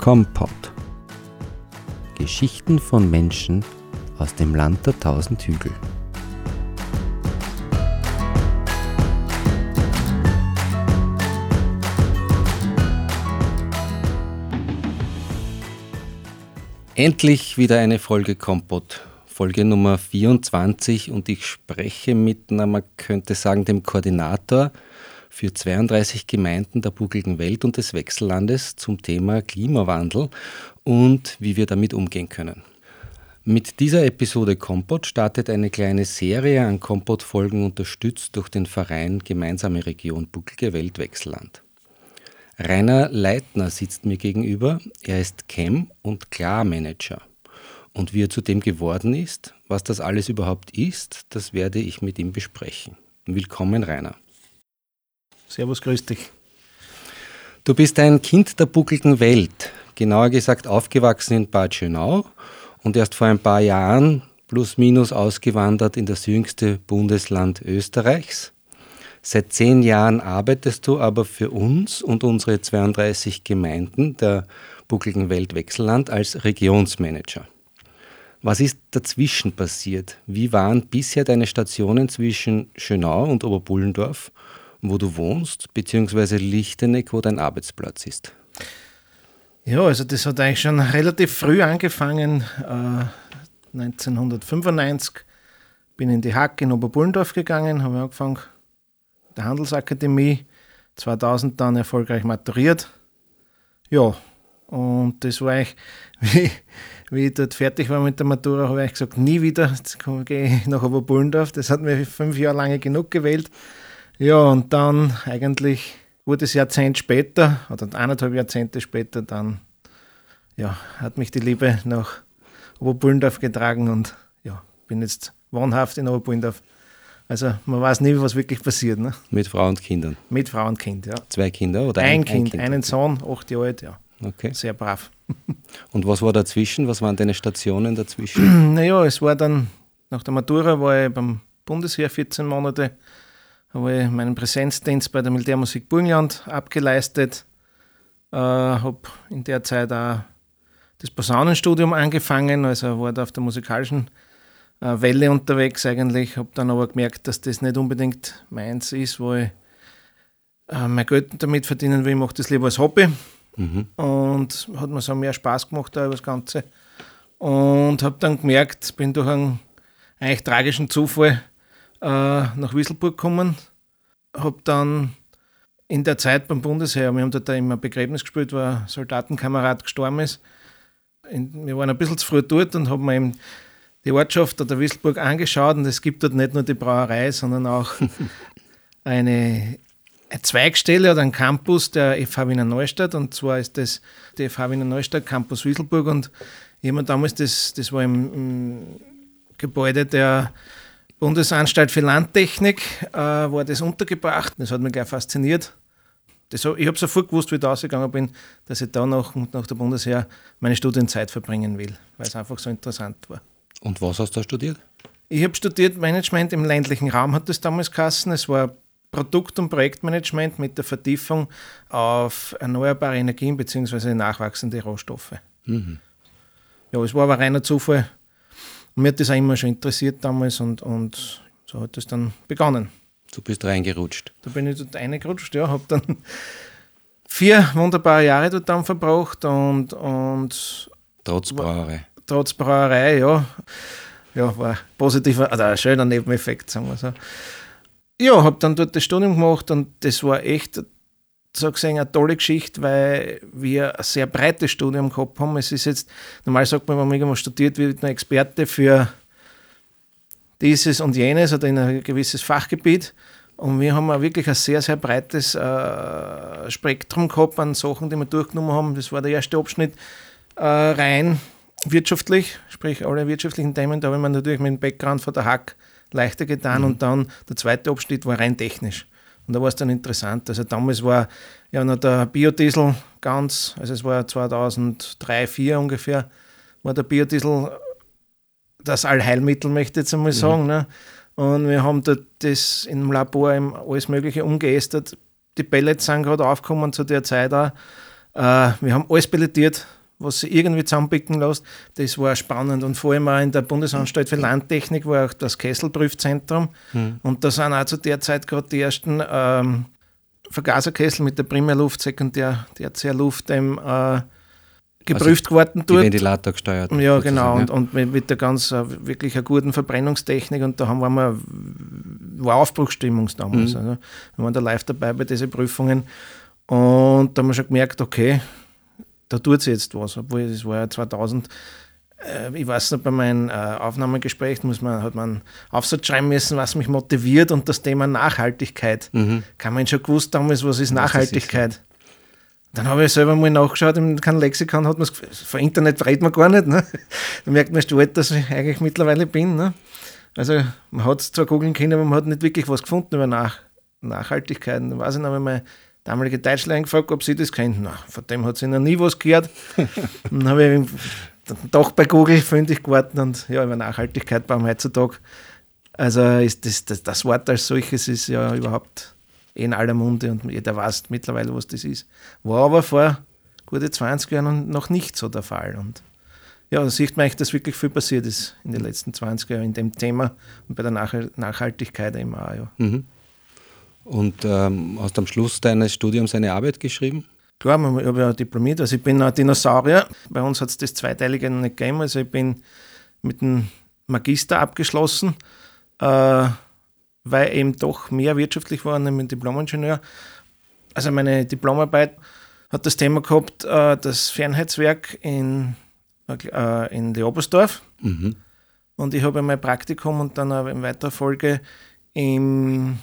Kompott. Geschichten von Menschen aus dem Land der tausend Hügel. Endlich wieder eine Folge Kompott. Folge Nummer 24 und ich spreche mit, na, man könnte sagen, dem Koordinator für 32 Gemeinden der buckligen Welt und des Wechsellandes zum Thema Klimawandel und wie wir damit umgehen können. Mit dieser Episode Kompott startet eine kleine Serie an Kompott-Folgen unterstützt durch den Verein Gemeinsame Region Bucklige Welt Wechselland. Rainer Leitner sitzt mir gegenüber. Er ist Chem- und Klarmanager. Und wie er zu dem geworden ist, was das alles überhaupt ist, das werde ich mit ihm besprechen. Willkommen, Rainer. Servus, grüß dich. Du bist ein Kind der buckelten Welt, genauer gesagt aufgewachsen in Bad Schönau und erst vor ein paar Jahren plus minus ausgewandert in das jüngste Bundesland Österreichs. Seit zehn Jahren arbeitest du aber für uns und unsere 32 Gemeinden der buckligen Welt Wechselland als Regionsmanager. Was ist dazwischen passiert? Wie waren bisher deine Stationen zwischen Schönau und Oberbullendorf wo du wohnst, beziehungsweise Lichteneck, wo dein Arbeitsplatz ist? Ja, also das hat eigentlich schon relativ früh angefangen. Äh, 1995 bin ich in die Hack in Oberbullendorf gegangen, habe angefangen der Handelsakademie, 2000 dann erfolgreich maturiert. Ja, und das war eigentlich, wie, wie ich dort fertig war mit der Matura, habe ich gesagt, nie wieder, jetzt gehe ich nach Oberbullendorf. Das hat mir fünf Jahre lange genug gewählt. Ja, und dann eigentlich wurde es Jahrzehnt später, oder eineinhalb Jahrzehnte später, dann ja, hat mich die Liebe nach Oberbullendorf getragen und ja, bin jetzt wohnhaft in Oberbullendorf. Also man weiß nie, was wirklich passiert. Ne? Mit Frau und Kindern? Mit Frau und Kind, ja. Zwei Kinder oder ein, ein Kind? Ein kind einen Sohn, acht Jahre alt, ja. Okay. Sehr brav. Und was war dazwischen? Was waren deine Stationen dazwischen? naja, es war dann, nach der Matura war ich beim Bundesheer 14 Monate habe ich meinen Präsenzdienst bei der Militärmusik Burgenland abgeleistet. Äh, habe in der Zeit auch das Posaunenstudium angefangen, also war da auf der musikalischen äh, Welle unterwegs eigentlich. Habe dann aber gemerkt, dass das nicht unbedingt meins ist, wo ich äh, mein Geld damit verdienen will. Ich mache das lieber als Hobby. Mhm. Und hat mir so mehr Spaß gemacht da über das Ganze. Und habe dann gemerkt, bin durch einen eigentlich tragischen Zufall äh, nach Wieselburg gekommen. Habe dann in der Zeit beim Bundesheer, wir haben dort immer ein Begräbnis gespielt, wo ein Soldatenkamerad gestorben ist. Wir waren ein bisschen zu früh dort und haben eben die Ortschaft der Wieselburg angeschaut und es gibt dort nicht nur die Brauerei, sondern auch eine, eine Zweigstelle oder ein Campus der FH Wiener Neustadt und zwar ist das der FH Wiener Neustadt Campus Wieselburg und jemand damals, das, das war im, im Gebäude der Bundesanstalt für Landtechnik äh, war das untergebracht. Das hat mich gleich fasziniert. Das, ich habe sofort gewusst, wie ich da ausgegangen bin, dass ich da nach, nach der Bundesheer meine Studienzeit verbringen will, weil es einfach so interessant war. Und was hast du studiert? Ich habe studiert Management im ländlichen Raum, hat das damals geheißen. Es war Produkt- und Projektmanagement mit der Vertiefung auf erneuerbare Energien bzw. nachwachsende Rohstoffe. Mhm. Ja, es war aber reiner Zufall, und mir hat das auch immer schon interessiert damals und, und so hat das dann begonnen. Du bist reingerutscht. Da bin ich dort reingerutscht, ja, habe dann vier wunderbare Jahre dort dann verbracht und, und Trotz Brauerei. Trotz Brauerei, ja. Ja, war ein positiver, also ein schöner Nebeneffekt, sagen wir so. Ja, habe dann dort das Studium gemacht und das war echt so gesehen eine tolle Geschichte, weil wir ein sehr breites Studium gehabt haben. Es ist jetzt, normal sagt man, wenn man irgendwas studiert, wird man Experte für dieses und jenes oder in ein gewisses Fachgebiet. Und wir haben auch wirklich ein sehr, sehr breites äh, Spektrum gehabt an Sachen, die wir durchgenommen haben. Das war der erste Abschnitt äh, rein wirtschaftlich, sprich alle wirtschaftlichen Themen. Da habe ich mir natürlich mit dem Background von der Hack leichter getan. Mhm. Und dann der zweite Abschnitt war rein technisch. Und da war es dann interessant. Also damals war ja noch der Biodiesel ganz, also es war 2003, 2004 ungefähr, war der Biodiesel das Allheilmittel, möchte ich jetzt einmal mhm. sagen. Mhm. Ne? Und wir haben dort das im Labor alles Mögliche umgeästert. Die Pellets sind gerade aufgekommen zu der Zeit auch. Äh, Äh, wir haben alles pelletiert, was sie irgendwie zusammenpicken lässt. Das war spannend. Und vor allem auch in der Bundesanstalt für Landtechnik war auch das Kesselprüfzentrum. Mhm. Und da sind auch zu der Zeit gerade die ersten ähm, Vergaserkessel mit der Primärluft, Sekundär, Tertiärluft, ähm, äh, geprüft also geworden dort. Ventilator gesteuert. Ja, genau. Ja. Und, und mit, mit, der ganz uh, wirklich einer guten Verbrennungstechnik. Und da haben wir, war Aufbruchsstimmung damals. Mhm. Also, wir waren da live dabei bei diesen Prüfungen. Und da haben wir schon gemerkt, okay, da tut sich jetzt was. Obwohl, das war ja 2000. Äh, ich weiß nicht, bei meinem äh, Aufnahmegespräch muss man, hat man Aufsatz schreiben müssen, was mich motiviert und das Thema Nachhaltigkeit. Mhm. Kann man schon gewusst damals, was ist Nachhaltigkeit? Ist, dann habe ich selber mal nachgeschaut, in keinem Lexikon hat man es, vor Internet redet man gar nicht. Ne? Da merkt man, wie alt dass ich eigentlich mittlerweile bin. Ne? Also man hat es zwar googeln können, aber man hat nicht wirklich was gefunden über Nach Nachhaltigkeit. Da weiß ich noch, wenn meine damalige Deutschlehrerin gefragt, ob sie das kennt. Na, von dem hat sie noch nie was gehört. dann habe ich doch bei Google fündig geworden und ja, über Nachhaltigkeit beim heutzutage. Also ist das, das, das Wort als solches ist ja überhaupt Eh in aller Munde und jeder weiß mittlerweile, was das ist. War aber vor gute 20 Jahren noch nicht so der Fall. Und ja, da sieht man eigentlich, dass wirklich viel passiert ist in den letzten 20 Jahren in dem Thema und bei der Nachhaltigkeit eben auch. Ja. Mhm. Und ähm, hast am Schluss deines Studiums eine Arbeit geschrieben? Klar, ich habe ja diplomiert. Also ich bin ein Dinosaurier. Bei uns hat es das Zweiteilige noch nicht gegeben. Also ich bin mit dem Magister abgeschlossen. Äh, weil eben doch mehr wirtschaftlich war, nämlich Diplomingenieur. Also meine Diplomarbeit hat das Thema gehabt, äh, das Fernheitswerk in, äh, in Leobersdorf. Mhm. Und ich habe mein Praktikum und dann in weiterer Folge in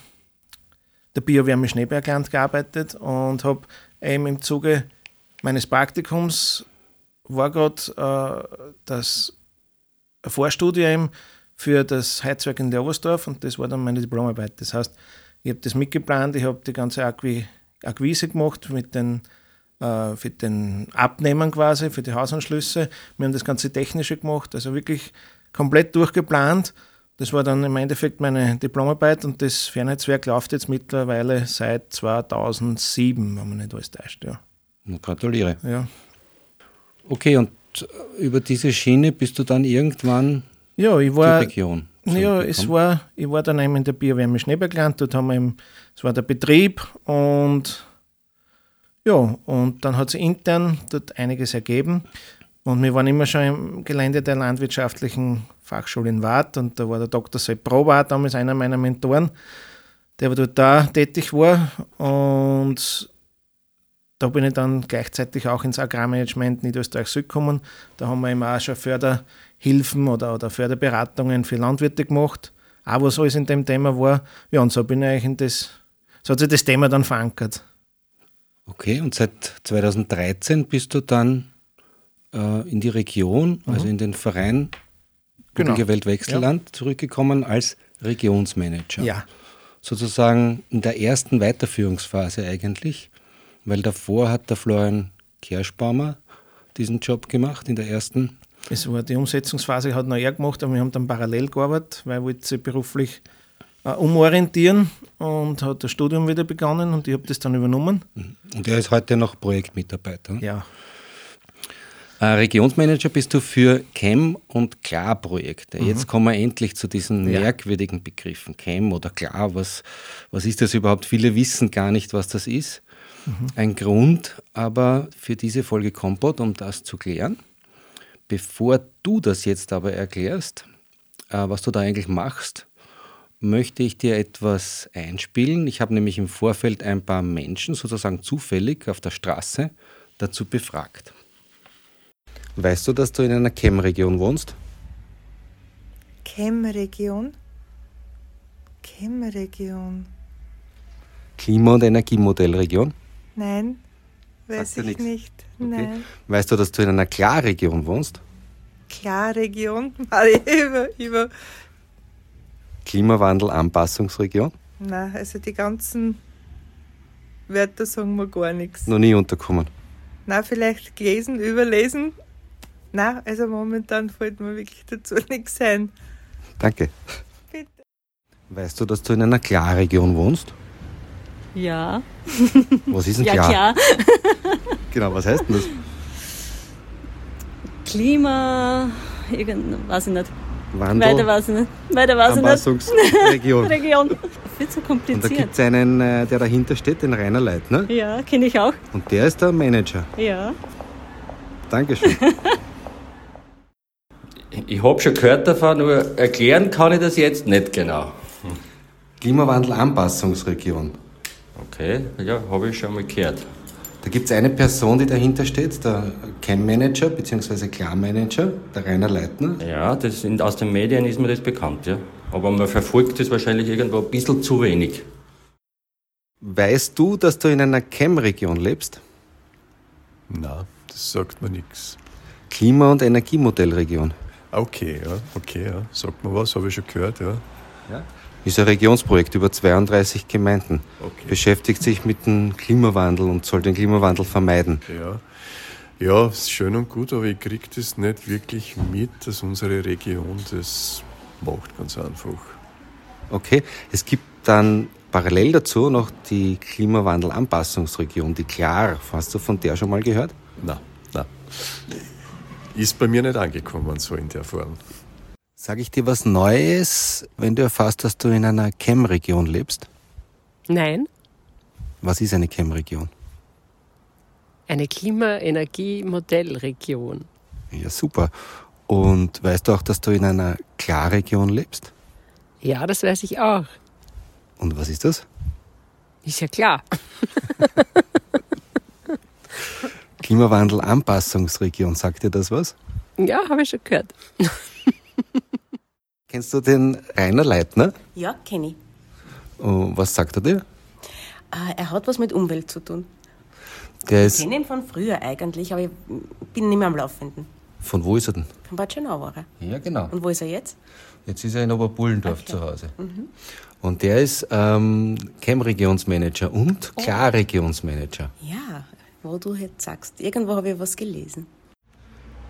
der Biowärme Schneebergland gearbeitet und habe eben im Zuge meines Praktikums war gerade äh, das Vorstudie eben für das Heizwerk in Leoversdorf und das war dann meine Diplomarbeit. Das heißt, ich habe das mitgeplant, ich habe die ganze Akqui Akquise gemacht mit den, äh, für den Abnehmern quasi, für die Hausanschlüsse. Wir haben das ganze Technische gemacht, also wirklich komplett durchgeplant. Das war dann im Endeffekt meine Diplomarbeit und das Fernheitswerk läuft jetzt mittlerweile seit 2007, wenn man nicht alles täuscht. Ja. Gratuliere. Ja. Okay, und über diese Schiene bist du dann irgendwann ja, ich war. Region. Ja, es war, ich war dann eben in der Bierwärme Schneebergland, dort haben wir eben, es war der Betrieb und ja, und dann hat sich intern dort einiges ergeben. Und wir waren immer schon im Gelände der landwirtschaftlichen Fachschule in Waadt und da war der Dr. Sepp Probart damals einer meiner Mentoren, der dort da tätig war. Und da bin ich dann gleichzeitig auch ins Agrarmanagement Niederösterreich gekommen. Da haben wir eben auch schon Förder Hilfen oder, oder Förderberatungen für Landwirte gemacht, auch was alles in dem Thema war. Ja, und so bin ich in das, so hat sich das Thema dann verankert. Okay, und seit 2013 bist du dann äh, in die Region, mhm. also in den Verein genau. Welt Wechselland ja. zurückgekommen als Regionsmanager. Ja. Sozusagen in der ersten Weiterführungsphase eigentlich, weil davor hat der Florian Kerschbaumer diesen Job gemacht in der ersten es war die Umsetzungsphase, hat noch er gemacht, aber wir haben dann parallel gearbeitet, weil wollte sich beruflich äh, umorientieren und hat das Studium wieder begonnen und ich habe das dann übernommen. Mhm. Und er ist heute noch Projektmitarbeiter? Ja. Äh, Regionsmanager bist du für CHEM und Klar-Projekte. Mhm. Jetzt kommen wir endlich zu diesen ja. merkwürdigen Begriffen. CHEM oder Klar, was, was ist das überhaupt? Viele wissen gar nicht, was das ist. Mhm. Ein Grund aber für diese Folge Kompott, um das zu klären. Bevor du das jetzt aber erklärst, äh, was du da eigentlich machst, möchte ich dir etwas einspielen. Ich habe nämlich im Vorfeld ein paar Menschen sozusagen zufällig auf der Straße dazu befragt. Weißt du, dass du in einer Chem-Region wohnst? Chem-Region? Chem-Region. Klima- und Energiemodellregion? Nein, weiß Sagt ich nicht. Okay. Nein. Weißt du, dass du in einer Klarregion wohnst? Klarregion? Über, über. Klimawandel, Anpassungsregion? Nein, also die ganzen Wörter sagen mir gar nichts. Noch nie unterkommen? Na, vielleicht gelesen, überlesen. Na, also momentan fällt mir wirklich dazu nichts ein. Danke. Bitte. Weißt du, dass du in einer Klarregion wohnst? Ja. Was ist denn klar? Ja, klar. genau, was heißt denn das? Klima, irgend, weiß ich nicht. Wandel, Weiter weiß ich nicht. Weiter weiß ich nicht. Anpassungsregion. Region. Viel zu Und da kompliziert. gibt es einen, äh, der dahinter steht, den Rainer Leitner. Ja, kenne ich auch. Und der ist der Manager. Ja. Dankeschön. Ich habe schon gehört davon, nur erklären kann ich das jetzt nicht genau. Klimawandel-Anpassungsregion. Okay, ja, habe ich schon mal gehört. Da gibt es eine Person, die dahinter steht, der Chem-Manager bzw. Klar-Manager, der Rainer Leitner. Ja, das in, aus den Medien ist mir das bekannt, ja. Aber man verfolgt das wahrscheinlich irgendwo ein bisschen zu wenig. Weißt du, dass du in einer Chem-Region lebst? Na, das sagt mir nichts. Klima- und Energiemodellregion. Okay, ja, okay, ja. Sagt mir was, habe ich schon gehört, ja. Ist ein Regionsprojekt über 32 Gemeinden. Okay. Beschäftigt sich mit dem Klimawandel und soll den Klimawandel vermeiden. Ja, ja ist schön und gut, aber ich kriege das nicht wirklich mit, dass unsere Region das macht, ganz einfach. Okay, es gibt dann parallel dazu noch die Klimawandel-Anpassungsregion, die KLAR. Hast du von der schon mal gehört? Na, na. Ist bei mir nicht angekommen, so in der Form. Sag ich dir was Neues, wenn du erfährst, dass du in einer Chem-Region lebst? Nein, Was ist eine Chem-Region? eine Klima-Energie-Modellregion. Ja, super. Und weißt du auch, dass du in einer Klarregion lebst? Ja, das weiß ich auch. Und was ist das? Ist ja klar. Klimawandel-Anpassungsregion, sagt dir das was? Ja, habe ich schon gehört. Kennst du den Rainer Leitner? Ja, kenne ich. Oh, was sagt er dir? Äh, er hat was mit Umwelt zu tun. Der Ich kenne ihn von früher eigentlich, aber ich bin nicht mehr am Laufenden. Von wo ist er denn? Von Bad Schönau war er. Ja, genau. Und wo ist er jetzt? Jetzt ist er in Oberbullendorf Okay. zu Hause. Und der ist ähm, Chem-Regionsmanager und Klarregionsmanager. Ja, wo du jetzt sagst. Irgendwo habe ich was gelesen.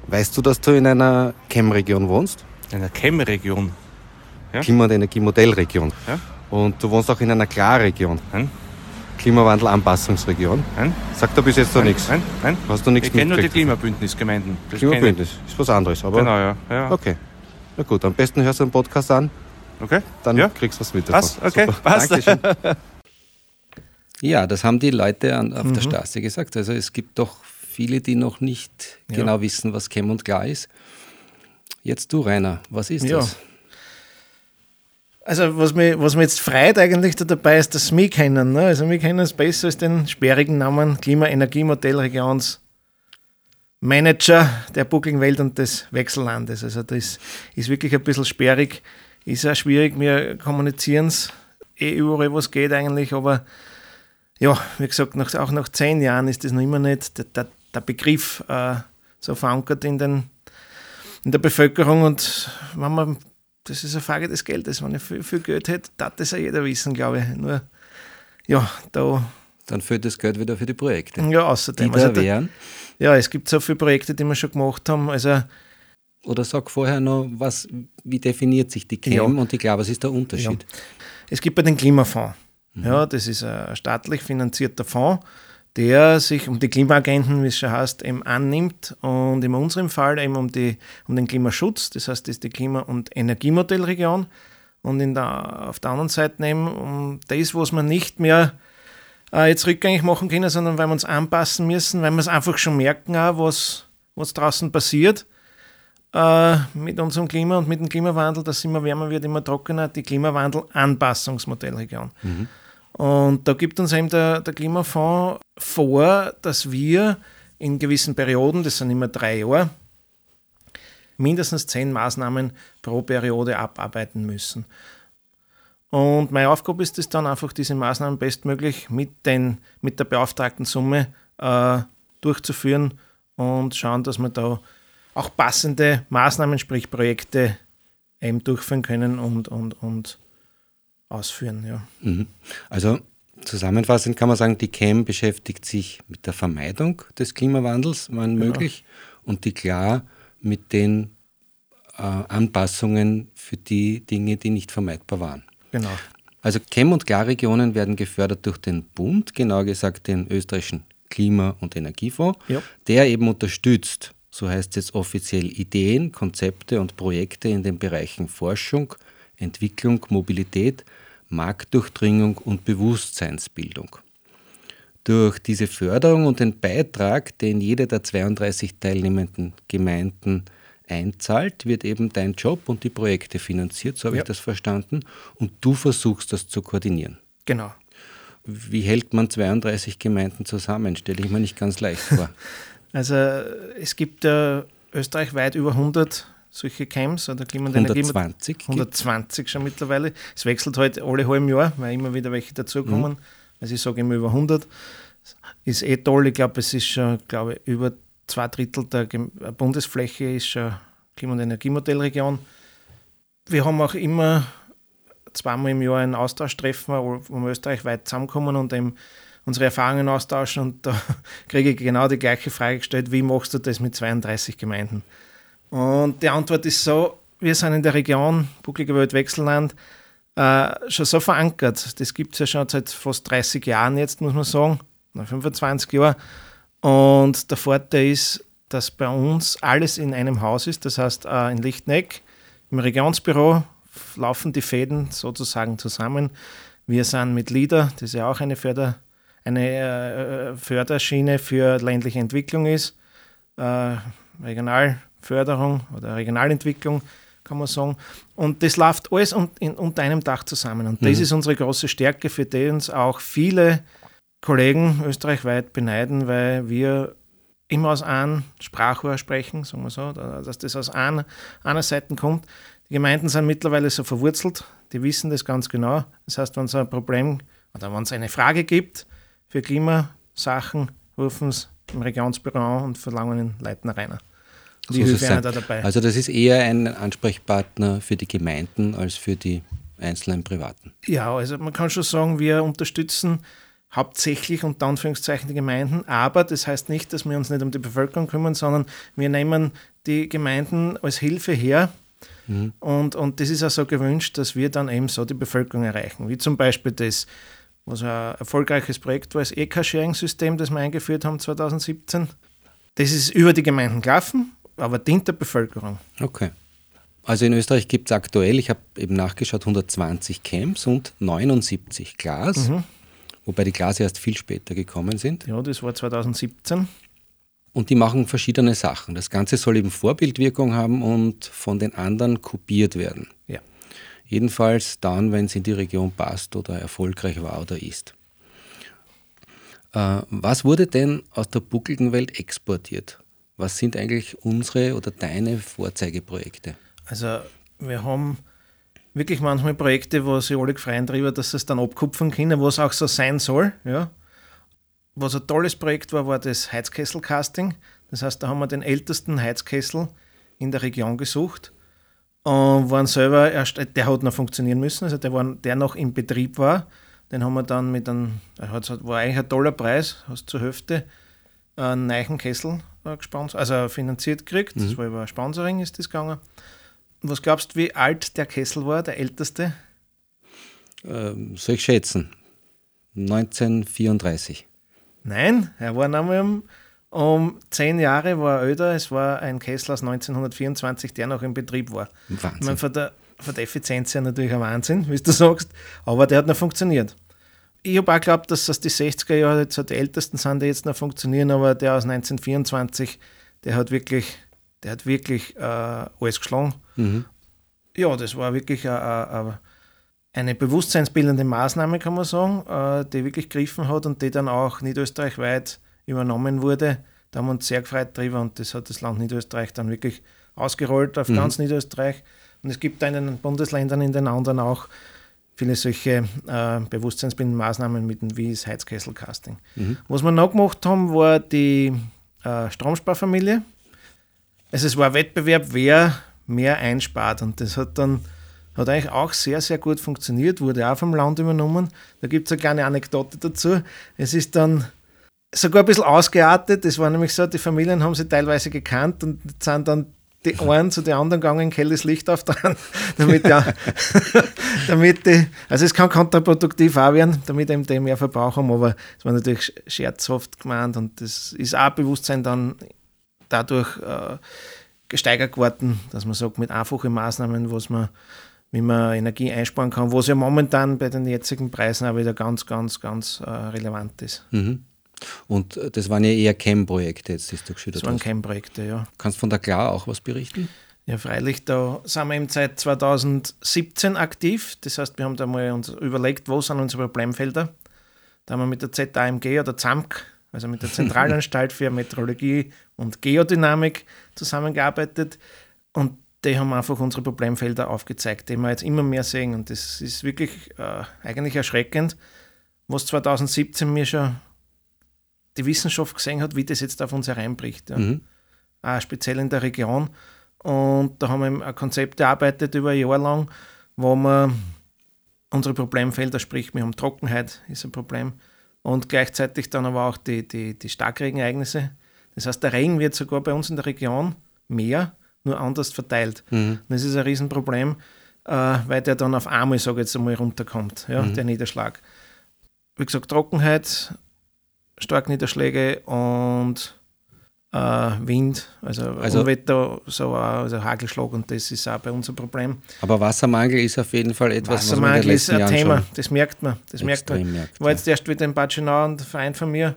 Weißt du, dass du in einer Chem-Region wohnst? In der Chem-Region. Ja. Klima- und Energiemodellregion. Ja. Und du wohnst auch in einer Klarregion. Nein. Klimawandel-Anpassungsregion. Nein. Sagt er bis jetzt noch nichts. Nein, nein. Hast du nichts Ich kenne nur die? Klimabündnisgemeinden. Das Klimabündnis. Ist was anderes, aber. Genau, ja. ja. Okay. Na gut, am besten hörst du den Podcast an, Okay. dann Ja. kriegst du was mit davon. Was? Okay, Super. passt. Dankeschön. Ja, das haben die Leute an, auf der Straße gesagt. Also es gibt doch viele, die noch nicht Ja. genau wissen, was Chem und Klar ist. Jetzt du, Rainer, was ist Ja. das? Also was mich, was jetzt freut eigentlich da dabei ist, dass wir kennen. Ne? Also wir kennen es besser als den sperrigen Namen Klima-Energiemodellregions Manager der buckligen Welt und des Wechsellandes. Also das ist wirklich ein bisschen sperrig, ist auch schwierig. Wir kommunizieren es eh überall, was geht eigentlich, aber ja, wie gesagt, nach, auch nach zehn Jahren ist das noch immer nicht der, der, der Begriff äh, so verankert in, den, in der Bevölkerung und wenn man das ist eine Frage des Geldes. Wenn ich viel, viel Geld hätte, darf das ja jeder wissen, glaube ich. Nur, ja, da, Dann fehlt das Geld wieder für die Projekte. ja, außerdem. Die Also da wären. ja, es gibt so viele Projekte, die wir schon gemacht haben. Also, Oder sag vorher noch, was, wie definiert sich die Chem Ja. und die Klar, was ist der Unterschied? Es gibt ja den Klimafonds. Ja, das ist ein staatlich finanzierter Fonds, der sich um die Klimaagenten, wie es schon heißt, eben annimmt und in unserem Fall eben um, die, um den Klimaschutz, das heißt, das ist die Klima- und Energiemodellregion und in der, auf der anderen Seite eben um das, was man nicht mehr äh, jetzt rückgängig machen können, sondern weil wir uns anpassen müssen, weil wir es einfach schon merken, auch, was, was draußen passiert äh, mit unserem Klima und mit dem Klimawandel, dass immer wärmer wird, immer trockener, die Klimawandel-Anpassungsmodellregion. Und da gibt uns eben der, der Klimafonds vor, dass wir in gewissen Perioden, das sind immer drei Jahre, mindestens zehn Maßnahmen pro Periode abarbeiten müssen. Und meine Aufgabe ist es dann einfach, diese Maßnahmen bestmöglich mit, den, mit der beauftragten Summe äh, durchzuführen und schauen, dass wir da auch passende Maßnahmen, sprich Projekte eben durchführen können und, und, und ausführen. Ja. Mhm. Also zusammenfassend kann man sagen, die CAM beschäftigt sich mit der Vermeidung des Klimawandels, wann möglich, und die Klar mit den äh, Anpassungen für die Dinge, die nicht vermeidbar waren. Genau. Also CAM und Klarregionen werden gefördert durch den Bund, genauer gesagt den österreichischen Klima- und Energiefonds, Ja. der eben unterstützt, so heißt es jetzt offiziell, Ideen, Konzepte und Projekte in den Bereichen Forschung, Entwicklung, Mobilität, Marktdurchdringung und Bewusstseinsbildung. Durch diese Förderung und den Beitrag, den jede der 32 teilnehmenden Gemeinden einzahlt, wird eben dein Job und die Projekte finanziert, so habe Ja. ich das verstanden, und du versuchst das zu koordinieren. Genau. Wie hält man 32 Gemeinden zusammen? Stelle ich mir nicht ganz leicht vor. Also es gibt äh, österreichweit über 100 solche Camps oder Klima- und Energie- 120 gibt's? 120 schon mittlerweile. Es wechselt halt alle halben Jahr, weil immer wieder welche dazukommen. Mhm. Also ich sage immer über 100. Ist eh toll. Ich glaube, es ist schon, glaube ich, über zwei Drittel der Gem- Bundesfläche ist schon Klima- und Energiemodellregion. Wir haben auch immer zweimal im Jahr ein Austauschtreffen, wo wo wir österreichweit zusammenkommen und eben unsere Erfahrungen austauschen. Und da kriege ich genau die gleiche Frage gestellt, wie machst du das mit 32 Gemeinden? Und die Antwort ist so, wir sind in der Region Bucklige Welt Wechselland äh, schon so verankert. Das gibt es ja schon seit fast 30 Jahren jetzt, muss man sagen, na, 25 Jahre. Und der Vorteil ist, dass bei uns alles in einem Haus ist. Das heißt, äh, in Lichtneck, im Regionsbüro laufen die Fäden sozusagen zusammen. Wir sind mit LIDA, das ja auch eine, Förder, eine äh, Förderschiene für ländliche Entwicklung ist, äh, Regionalförderung oder Regionalentwicklung, kann man sagen. Und das läuft alles un in, unter einem Dach zusammen. Und das Mhm. ist unsere große Stärke, für die uns auch viele Kollegen österreichweit beneiden, weil wir immer aus einem Sprachrohr sprechen, sagen wir so, da- dass das aus einer, einer Seite kommt. Die Gemeinden sind mittlerweile so verwurzelt, die wissen das ganz genau. Das heißt, wenn es ein Problem oder wenn es eine Frage gibt für Klimasachen, rufen sie im Regionsbüro an und verlangen den Leuten rein. Die So sein. da dabei. Also das ist eher ein Ansprechpartner für die Gemeinden als für die einzelnen Privaten. Ja, also man kann schon sagen, wir unterstützen hauptsächlich unter Anführungszeichen die Gemeinden, aber das heißt nicht, dass wir uns nicht um die Bevölkerung kümmern, sondern wir nehmen die Gemeinden als Hilfe her und, und das ist auch so gewünscht, dass wir dann eben so die Bevölkerung erreichen. Wie zum Beispiel das, was ein erfolgreiches Projekt war, das EK-Sharing-System, das wir eingeführt haben 2017. Das ist über die Gemeinden gelaufen, aber dient der Bevölkerung. Okay. Also in Österreich gibt es aktuell, ich habe eben nachgeschaut, 120 Camps und 79 Glas, Mhm. wobei die Glas erst viel später gekommen sind. Ja, das war 2017. Und die machen verschiedene Sachen. Das Ganze soll eben Vorbildwirkung haben und von den anderen kopiert werden. Ja. Jedenfalls dann, wenn es in die Region passt oder erfolgreich war oder ist. Äh, was wurde denn aus der buckligen Welt exportiert? Was sind eigentlich unsere oder deine Vorzeigeprojekte? Also wir haben wirklich manchmal Projekte, wo sich alle gefreut darüber, dass sie es dann abkupfern können, wo es auch so sein soll. Ja. Was ein tolles Projekt war, war das Heizkessel-Casting. Das heißt, da haben wir den ältesten Heizkessel in der Region gesucht und waren selber erst, der hat noch funktionieren müssen, also der, war, der noch im Betrieb war. Den haben wir dann mit einem, war eigentlich ein toller Preis, hast zur Hälfte einen neuen Kessel äh, gesponsert, also finanziert gekriegt. Das war über Sponsoring ist das gegangen. Was glaubst du, wie alt der Kessel war, der älteste? Ähm, soll ich schätzen? 1934. Nein, er war nämlich um, um zehn Jahre war er älter. Es war ein Kessel aus 1924, der noch im Betrieb war. Ich meine, Wahnsinn. von der, von der Effizienz her natürlich ein Wahnsinn, wie du sagst, aber der hat noch funktioniert. Ich habe auch geglaubt, dass das die 60er Jahre jetzt die ältesten sind, die jetzt noch funktionieren, aber der aus 1924, der hat wirklich, der hat wirklich äh, alles geschlagen. Ja, das war wirklich a- a- eine bewusstseinsbildende Maßnahme, kann man sagen, äh, die wirklich gegriffen hat und die dann auch niederösterreichweit übernommen wurde. Da haben wir uns sehr gefreut drüber und das hat das Land Niederösterreich dann wirklich ausgerollt auf ganz Niederösterreich. Und es gibt da in den Bundesländern, in den anderen auch viele solche äh, bewusstseinsbildenden mit dem wie das Heizkesselcasting. Was wir noch gemacht haben, war die äh, Stromsparfamilie. Also es war ein Wettbewerb, wer mehr einspart. Und das hat dann hat eigentlich auch sehr, sehr gut funktioniert, wurde auch vom Land übernommen. Da gibt es eine kleine Anekdote dazu. Es ist dann sogar ein bisschen ausgeartet. Es war nämlich so, die Familien haben sie teilweise gekannt und sind dann die einen zu den anderen gegangen, hell das Licht auf dran, damit ja, damit die, also es kann kontraproduktiv auch werden, damit eben die mehr Verbrauch haben, aber es war natürlich scherzhaft gemeint und das ist auch Bewusstsein dann dadurch äh, gesteigert geworden, dass man sagt, mit einfachen Maßnahmen, was man, wie man Energie einsparen kann, was ja momentan bei den jetzigen Preisen auch wieder ganz, ganz, ganz äh, relevant ist. Mhm. Und äh, das waren ja eher Cam-Projekte jetzt, die du geschildert Das waren hast. Cam-Projekte, ja. Kannst von der Klar auch was berichten? Ja, freilich, da sind wir eben seit 2017 aktiv. Das heißt, wir haben da mal uns überlegt, wo sind unsere Problemfelder. Da haben wir mit der ZAMG oder ZAMK, also mit der Zentralanstalt für Meteorologie und Geodynamik zusammengearbeitet. Und die haben einfach unsere Problemfelder aufgezeigt, die wir jetzt immer mehr sehen. Und das ist wirklich äh, eigentlich erschreckend, was 2017 mir schon die Wissenschaft gesehen hat, wie das jetzt auf uns hereinbricht. Ja. Mhm. Auch speziell in der Region. Und da haben wir ein Konzept erarbeitet über ein Jahr lang, wo wir unsere Problemfelder, sprich, wir haben Trockenheit, ist ein Problem, und gleichzeitig dann aber auch die, die, die Starkregenereignisse. Das heißt, der Regen wird sogar bei uns in der Region mehr, nur anders verteilt. Mhm. Und das ist ein Riesenproblem, äh, weil der dann auf einmal, sage ich jetzt einmal, runterkommt, ja, Mhm. der Niederschlag. Wie gesagt, Trockenheit, starke Niederschläge und äh, Wind, also, Also- Unwetter, so also Hagelschlag und das ist auch bei uns ein Problem. Aber Wassermangel ist auf jeden Fall etwas, was Wassermangel ist letzten ein Jahren Thema, das merkt man. Das merkt man. merkt. Ich war jetzt erst wieder in Batschenau und ein Verein von mir.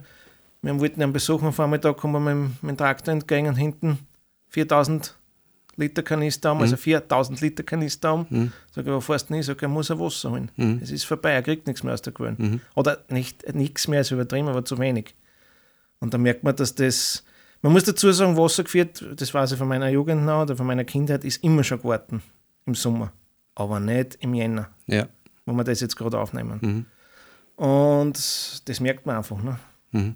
Wir wollten einen Besuch am Vormittag, kommen wir mit, dem- mit dem Traktor entgegen und hinten 4000 Liter Kanister haben, also 4000 Liter Kanister haben. Mhm. Sag ich, wo fährst du nicht? Sag ich, er muss ein Wasser holen. Mhm. Es ist vorbei, er kriegt nichts mehr aus der Quelle. Mhm. Oder nicht nichts mehr, ist übertrieben, aber zu wenig. Und da merkt man, dass das, man muss dazu sagen, Wasser geführt, das weiß ich von meiner Jugend noch oder von meiner Kindheit, ist immer schon geworden im Sommer. Aber nicht im Jänner, Ja. wo wir das jetzt gerade aufnehmen. Mhm. Und das merkt man einfach. Ne?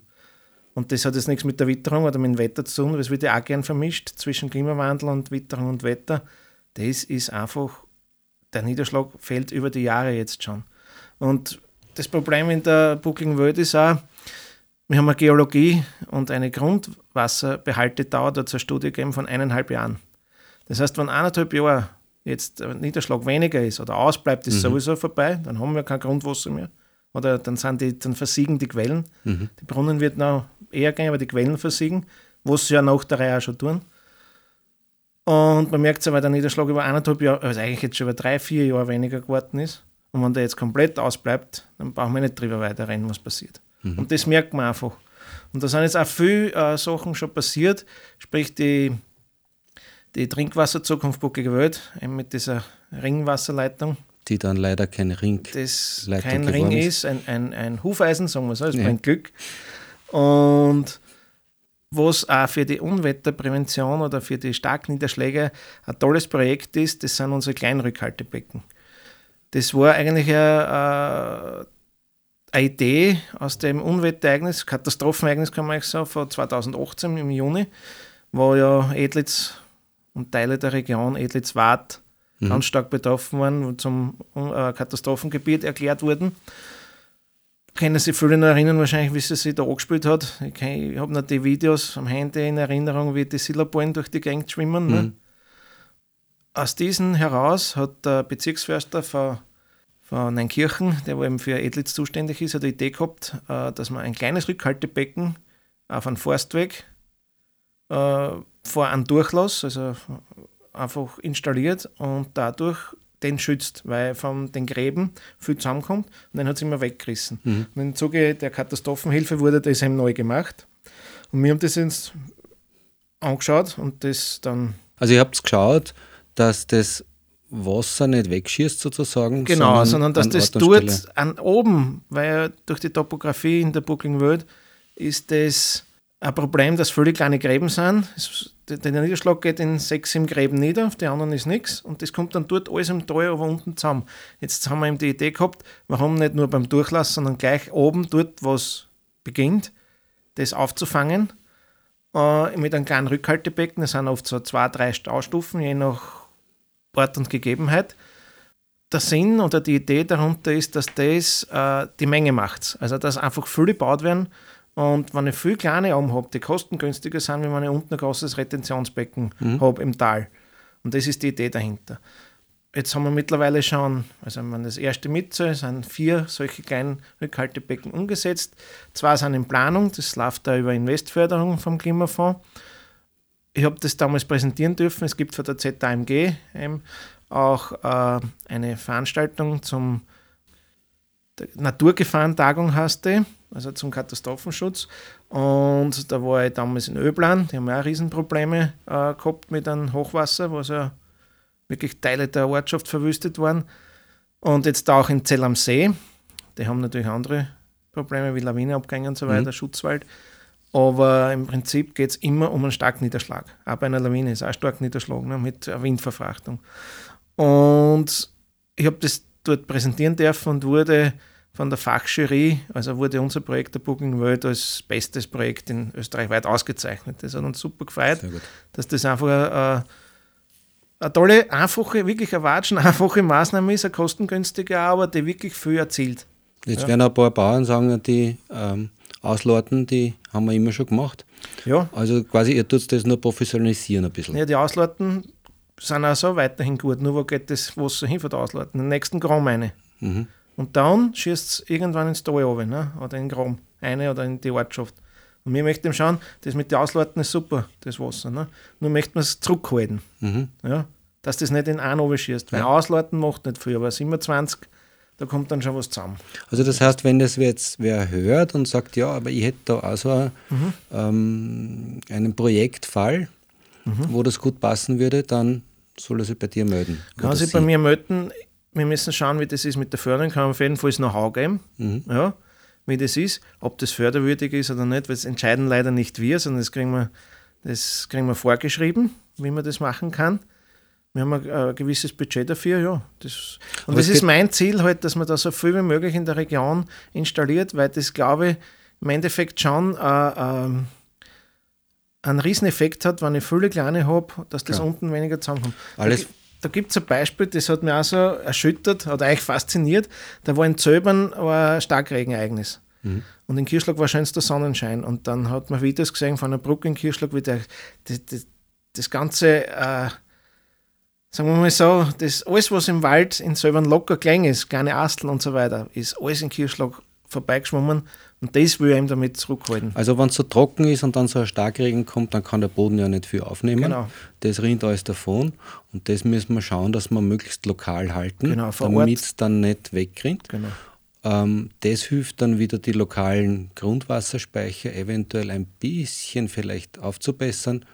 Und das hat jetzt nichts mit der Witterung oder mit dem Wetter zu tun, weil es wird ja auch gern vermischt zwischen Klimawandel und Witterung und Wetter. Das ist einfach, der Niederschlag fällt über die Jahre jetzt schon. Und das Problem in der buckligen Welt ist auch, wir haben eine Geologie und eine Grundwasserbehaltedauer, da hat es eine Studie gegeben von eineinhalb Jahren. Das heißt, wenn eineinhalb Jahre jetzt der Niederschlag weniger ist oder ausbleibt, ist Mhm. sowieso vorbei, dann haben wir kein Grundwasser mehr. Oder dann, sind die, dann versiegen die Quellen. Mhm. Die Brunnen wird noch eher gehen, aber die Quellen versiegen, was sie ja nach der Reihe auch schon tun. Und man merkt es ja, weil der Niederschlag über eineinhalb Jahre, also eigentlich jetzt schon über drei, vier Jahre weniger geworden ist. Und wenn der jetzt komplett ausbleibt, dann brauchen wir nicht drüber weiterreden, was passiert. Mhm. Und das merkt man einfach. Und da sind jetzt auch viele äh, Sachen schon passiert, sprich die, die Trinkwasserzukunft Buckige Welt, eben mit dieser Ringwasserleitung, Die dann leider kein Ring. das kein Ring ist. ist, ein, ein, ein Hufeisen, sagen wir so, das Ja. bringt Glück. Und was auch für die Unwetterprävention oder für die starken Niederschläge ein tolles Projekt ist, das sind unsere Kleinrückhaltebecken. Das war eigentlich eine, äh, eine Idee aus dem Unwetterereignis, Katastrophenereignis kann man eigentlich sagen, von 2018 im Juni, wo ja Edlitz und Teile der Region Edlitz-Wart Mhm. ganz stark betroffen waren und zum äh, Katastrophengebiet erklärt wurden. Können sich viele noch erinnern, wahrscheinlich, wie sie sich da angespielt hat. Ich, ich habe noch die Videos am Handy in Erinnerung, wie die Silaballen durch die Gegend schwimmen. Ne? Mhm. Aus diesen heraus hat der Bezirksförster von, von Neunkirchen, der wo eben für Edlitz zuständig ist, hat die Idee gehabt, äh, dass man ein kleines Rückhaltebecken auf einen Forstweg äh, vor einen Durchlass, also einfach installiert und dadurch den schützt, weil von den Gräben viel zusammenkommt und den hat es immer weggerissen. Mhm. Und im Zuge der Katastrophenhilfe wurde das eben neu gemacht. Und wir haben das jetzt angeschaut und das dann Also ihr habt geschaut, dass das Wasser nicht wegschießt sozusagen. Genau, sondern, dass an das dort an oben, weil durch die Topografie in der Buckling World ist das ein Problem, dass viele kleine Gräben sind. Der Niederschlag geht in sechs, sieben Gräben nieder, auf die anderen ist nichts und das kommt dann dort alles im Tal, aber unten zusammen. Jetzt haben wir eben die Idee gehabt, warum nicht nur beim Durchlass, sondern gleich oben, dort, was beginnt, das aufzufangen äh, mit einem kleinen Rückhaltebecken. Das sind oft so zwei, drei Staustufen, je nach Ort und Gegebenheit der Sinn oder die Idee darunter ist, dass das äh, die Menge macht. Also, dass einfach viele gebaut werden Und wenn ich viel kleine oben habe, die kostengünstiger sind, wenn ich unten ein großes Retentionsbecken Mhm. habe im Tal. Und das ist die Idee dahinter. Jetzt haben wir mittlerweile schon, also wenn man das erste mitzählt, sind vier solche kleinen Rückhaltebecken umgesetzt. Zwei sind in Planung, das läuft da über Investförderung vom Klimafonds. Ich habe das damals präsentieren dürfen. Es gibt von der ZAMG auch äh, eine Veranstaltung zum Naturgefahrentagung heißt die, also zum Katastrophenschutz. Und da war ich damals in Öblan, die haben ja auch Riesenprobleme äh, gehabt mit einem Hochwasser, wo so wirklich Teile der Ortschaft verwüstet waren. Und jetzt auch in Zell am See, die haben natürlich andere Probleme wie Lawineabgänge und so weiter, Mhm. Schutzwald. Aber im Prinzip geht es immer um einen starken Niederschlag. Auch bei einer Lawine ist auch stark Niederschlag ne, mit einer Windverfrachtung. Und ich habe das dort präsentieren dürfen und wurde von der Fachjury, also wurde unser Projekt der Booking World als bestes Projekt in Österreich weit ausgezeichnet. Das hat uns super gefreut, dass das einfach eine, eine tolle, einfache, wirklich eine watschen, einfache Maßnahme ist, eine kostengünstige, aber die wirklich viel erzielt. Jetzt Ja. werden ein paar Bauern sagen, die ähm, Ausleuten, die haben wir immer schon gemacht. Ja, Also quasi, ihr tut das nur professionalisieren ein bisschen. ja die Ausleuten sind auch so weiterhin gut, nur wo geht das Wasser hin von der Ausleuten? Den nächsten Graum eine. Mhm. Und dann schießt es irgendwann ins Tal runter, ne? oder in den Graum, eine oder in die Ortschaft. Und wir möchten schauen, das mit den Ausleuten ist super, das Wasser. Ne? Nur möchten wir es zurückhalten, Mhm. ja? dass das nicht in einen runter schießt. Weil Ja. Ausleuten macht nicht viel, aber 27, da kommt dann schon was zusammen. Also das heißt, wenn das jetzt wer hört und sagt, ja, aber ich hätte da auch so ein, Mhm. ähm, einen Projektfall, wo das gut passen würde, dann soll er sich bei dir melden. Kann sich bei mir melden. Wir müssen schauen, wie das ist mit der Förderung. Kann auf jeden Fall das Know-how geben, Mhm. ja, wie das ist, ob das förderwürdig ist oder nicht, weil das entscheiden leider nicht wir, sondern das kriegen wir, das kriegen wir vorgeschrieben, wie man das machen kann. Wir haben ein, ein gewisses Budget dafür, ja. Das, und Aber das es ist mein Ziel halt, dass man da so viel wie möglich in der Region installiert, weil das, glaube ich, im Endeffekt schon äh, ähm, einen Rieseneffekt hat, wenn ich viele kleine habe, dass das Klar. unten weniger zusammenkommt. Alles- Da, gi- da gibt es ein Beispiel, das hat mich auch so erschüttert, hat eigentlich fasziniert. Da war in Zöbern war ein Starkregenereignis. Und in Kirschlag war schönster Sonnenschein. Und dann hat man Videos gesehen von einer Brücke in Kirschlag, wie der, das, das, das ganze, äh, sagen wir mal so, das, alles, was im Wald in Zöbern locker klein ist, kleine Asteln und so weiter, ist alles in Kirschlag vorbeigeschwommen. Und das will ich ihm damit zurückhalten. Also wenn es so trocken ist und dann so ein Starkregen kommt, dann kann der Boden ja nicht viel aufnehmen. Genau. Das rinnt alles davon. Und das müssen wir schauen, dass wir möglichst lokal halten, Genau, damit es dann nicht wegrinnt. Genau. Ähm, das hilft dann wieder, die lokalen Grundwasserspeicher eventuell ein bisschen vielleicht aufzubessern.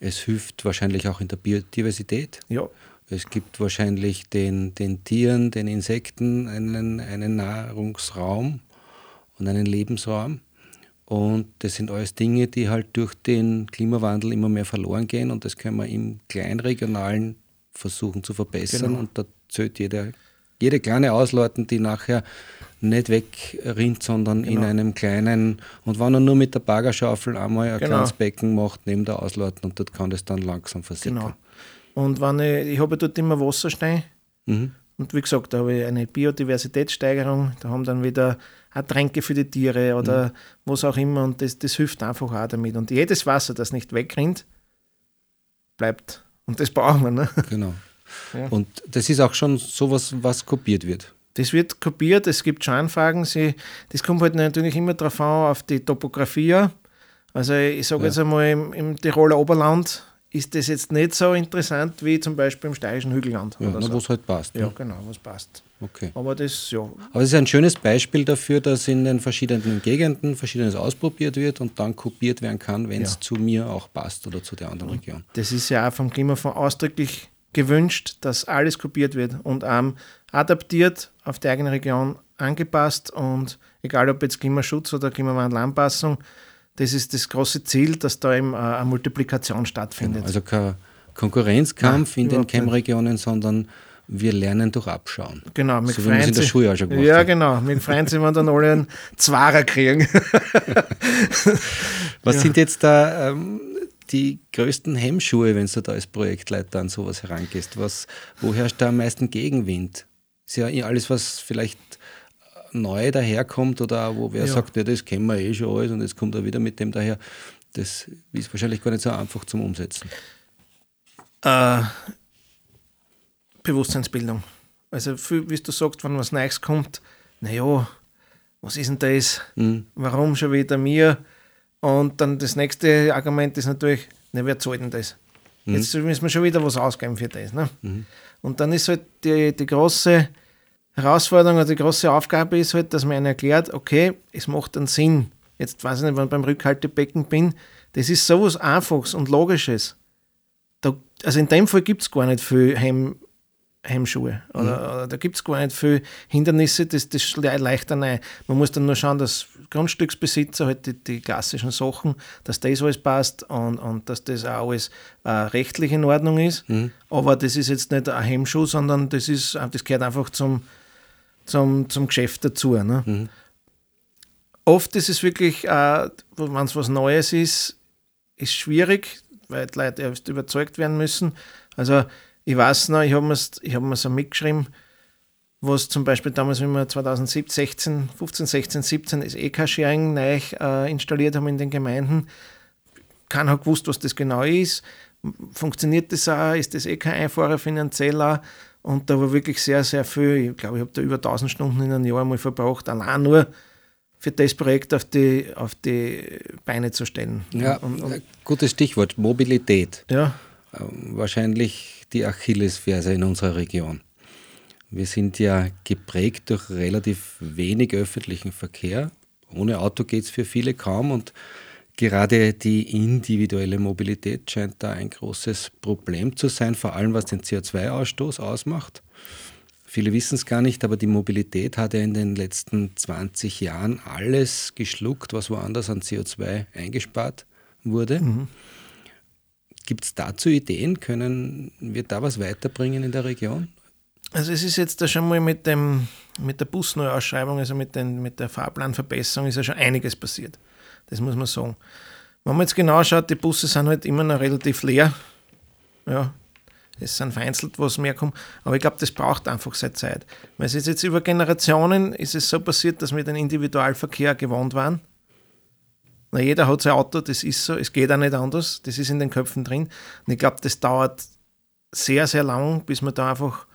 Es hilft wahrscheinlich auch in der Biodiversität. Ja, Es gibt wahrscheinlich den, den Tieren, den Insekten einen, einen Nahrungsraum und einen Lebensraum. Und das sind alles Dinge, die halt durch den Klimawandel immer mehr verloren gehen. Und das können wir im Kleinregionalen versuchen zu verbessern. Genau. Und da zählt jede, jede kleine Ausleuten, die nachher nicht wegrinnt, sondern in Genau. einem kleinen, und wenn er nur mit der Baggerschaufel einmal ein Genau. kleines Becken macht, neben der Ausleuten und dort kann das dann langsam versickern. genau. Und wenn ich, ich habe dort immer Wasser stehen, Mhm. Und wie gesagt, da habe ich eine Biodiversitätssteigerung, da haben dann wieder auch Tränke für die Tiere oder Mhm. was auch immer und das, das hilft einfach auch damit. Und jedes Wasser, das nicht wegrinnt, bleibt. Und das brauchen wir. Ne? Genau. Ja. Und das ist auch schon sowas, was kopiert wird. Das wird kopiert, es gibt schon Anfragen. Sie, das kommt halt natürlich immer darauf an, auf die Topografie. Also ich sage Ja. jetzt einmal, im, im Tiroler Oberland ist das jetzt nicht so interessant wie zum Beispiel im steirischen Hügelland. Ja, so. wo es halt passt. ja ne? genau, was passt. Okay. Aber das, ja, Aber es ist ein schönes Beispiel dafür, dass in den verschiedenen Gegenden Verschiedenes ausprobiert wird und dann kopiert werden kann, wenn es Ja. zu mir auch passt oder zu der anderen Region. Das ist ja auch vom Klimafonds ausdrücklich gewünscht, dass alles kopiert wird und ähm, adaptiert auf die eigene Region angepasst und egal ob jetzt Klimaschutz oder Klimawandelanpassung, das ist das große Ziel, dass da eben äh, eine Multiplikation stattfindet. Also kein Konkurrenzkampf Nein, in den. Cam-Regionen, sondern wir lernen durch Abschauen. genau, wir so wir es in der Schule auch schon gemacht Ja, haben. genau, wir freuen sich, wenn dann alle einen Zwarer kriegen. Was Ja. sind jetzt da ähm, die größten Hemmschuhe, wenn du da als Projektleiter an sowas herangehst? Was, wo herrscht da am meisten Gegenwind? Ist ja eh alles, was vielleicht neu daherkommt oder wo wer Ja. sagt, ja, das kennen wir eh schon alles und jetzt kommt er wieder mit dem daher, das ist wahrscheinlich gar nicht so einfach zum Umsetzen. Äh, Bewusstseinsbildung. Also, viel, wie du sagst, wenn was Neues kommt, naja, was ist denn das? Mhm. Warum schon wieder mir? Und dann das nächste Argument ist natürlich, na, wer zahlt denn das? Jetzt müssen wir schon wieder was ausgeben für das. Ne? Und dann ist halt die, die große Herausforderung oder die große Aufgabe ist halt, dass man ihnen erklärt, okay, es macht einen Sinn. Jetzt weiß ich nicht, wenn ich beim Rückhaltebecken bin, das ist sowas Einfaches und Logisches. Da, also in dem Fall gibt es gar nicht viel Heim, Heimschuhe. Oder, oder da gibt es gar nicht viel Hindernisse, das, das schleicht leichter rein. Man muss dann nur schauen, dass Grundstücksbesitzer halt die, die klassischen Sachen, dass das alles passt und, und dass das auch alles äh, rechtlich in Ordnung ist. Aber das ist jetzt nicht ein Hemmschuh, sondern das, ist, das gehört einfach zum, zum, zum Geschäft dazu. Ne? Oft ist es wirklich, äh, wenn es was Neues ist, ist schwierig, weil die Leute erst überzeugt werden müssen. Also ich weiß noch, ich habe mir ich hab auch mitgeschrieben, was zum Beispiel damals, wenn wir 2016, 15, 16, 17 das EK-Sharing neu äh, installiert haben in den Gemeinden, keiner hat gewusst, was das genau ist. Funktioniert das auch? Ist das eh kein Einfacher finanziell auch? Und da war wirklich sehr, sehr viel. Ich glaube, ich habe da über 1000 Stunden in einem Jahr mal verbraucht, allein nur für das Projekt auf die, auf die Beine zu stellen. Ja, und, und, äh, gutes Stichwort, Mobilität. ja. Ähm, Wahrscheinlich die Achillesferse in unserer Region. Wir sind ja geprägt durch relativ wenig öffentlichen Verkehr. Ohne Auto geht es für viele kaum und gerade die individuelle Mobilität scheint da ein großes Problem zu sein, vor allem was den CO2-Ausstoß ausmacht. Viele wissen es gar nicht, aber die Mobilität hat ja in den letzten 20 Jahren alles geschluckt, was woanders an CO2 eingespart wurde. Gibt es dazu Ideen? Können wir da was weiterbringen in der Region? Also es ist jetzt da schon mal mit, dem, mit der Busneuausschreibung, also mit, den, mit der Fahrplanverbesserung ist ja schon einiges passiert. Das muss man sagen. Wenn man jetzt genau schaut, die Busse sind halt immer noch relativ leer. Ja, es sind vereinzelt, was mehr kommt. Aber ich glaube, das braucht einfach seine Zeit. Weil es ist jetzt über Generationen ist es so passiert, dass wir den Individualverkehr gewohnt waren. Na, jeder hat sein Auto, das ist so, es geht auch nicht anders, das ist in den Köpfen drin. Und ich glaube, das dauert sehr, sehr lang, bis man da einfach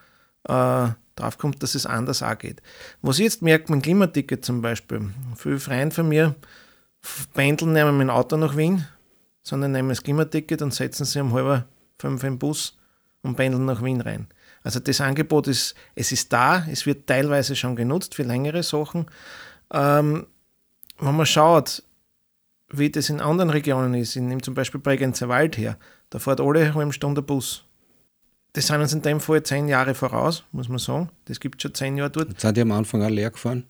äh, drauf kommt, dass es anders auch geht. Was ich jetzt merke, mein Klimaticket zum Beispiel, viele Freunde von mir pendeln nicht mehr mit dem Auto nach Wien, sondern nehmen das Klimaticket und setzen sich um halb fünf im Bus und pendeln nach Wien rein. Also das Angebot ist, es ist da, es wird teilweise schon genutzt für längere Sachen. Ähm, wenn man schaut, wie das in anderen Regionen ist, in, zum Beispiel Bregenzer Wald her, da fährt alle halbe Stunde Bus. Das sind uns in dem Fall zehn Jahre voraus, muss man sagen. Das gibt schon zehn Jahre dort. Jetzt sind die am Anfang auch leer gefahren.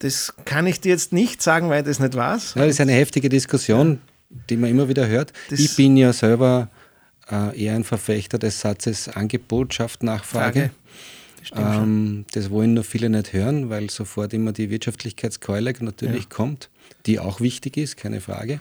Das kann ich dir jetzt nicht sagen, weil das nicht weiß. Ja, das ist eine heftige Diskussion, die man immer wieder hört. Das- ich bin ja selber äh, eher ein Verfechter des Satzes Angebot schafft Nachfrage. Frage. Das. Ähm, das wollen nur viele nicht hören, weil sofort immer die Wirtschaftlichkeitskeule natürlich Ja. kommt, die auch wichtig ist, keine Frage.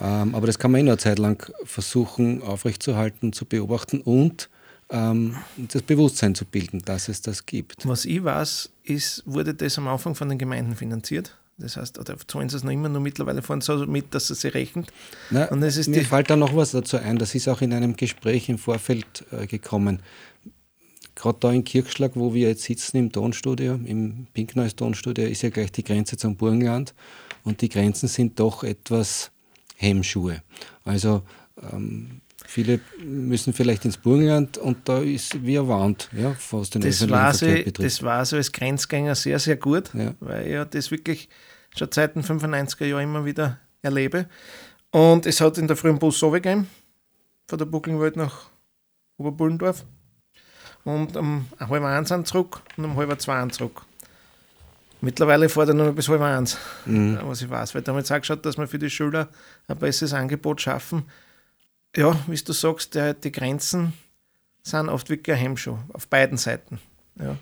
Ähm, aber das kann man eh nur eine Zeit lang versuchen aufrechtzuerhalten, zu beobachten und ähm, das Bewusstsein zu bilden, dass es das gibt. Was ich weiß, ist, wurde das am Anfang von den Gemeinden finanziert. Das heißt, oder zahlen sie es noch immer, nur mittlerweile sie so mit, dass es sich rechnet. Na, Und es ist mir fällt da noch was dazu ein. Das ist auch in einem Gespräch im Vorfeld äh, gekommen. Gerade da in Kirchschlag, wo wir jetzt sitzen im Tonstudio, im Pinkneues Tonstudio, ist ja gleich die Grenze zum Burgenland. Und die Grenzen sind doch etwas Hemmschuhe. Also ähm, viele müssen vielleicht ins Burgenland und da ist wie Wand, ja, was den Das war, betrifft. das war so als Grenzgänger sehr, sehr gut, Ja. weil ich ja das wirklich schon seit den 95er Jahren immer wieder erlebe. Und es hat in der frühen Bus gegeben, von der Bucklingwelt nach Oberbullendorf. Und um halb eins zurück und um halb zwei zurück. Mittlerweile fährt er nur noch bis halb eins, was ich weiß. Weil da haben wir jetzt auch geschaut, dass wir für die Schüler ein besseres Angebot schaffen. Ja, wie du sagst, der, die Grenzen sind oft wirklich ein Hemmschuh, auf beiden Seiten. Ja.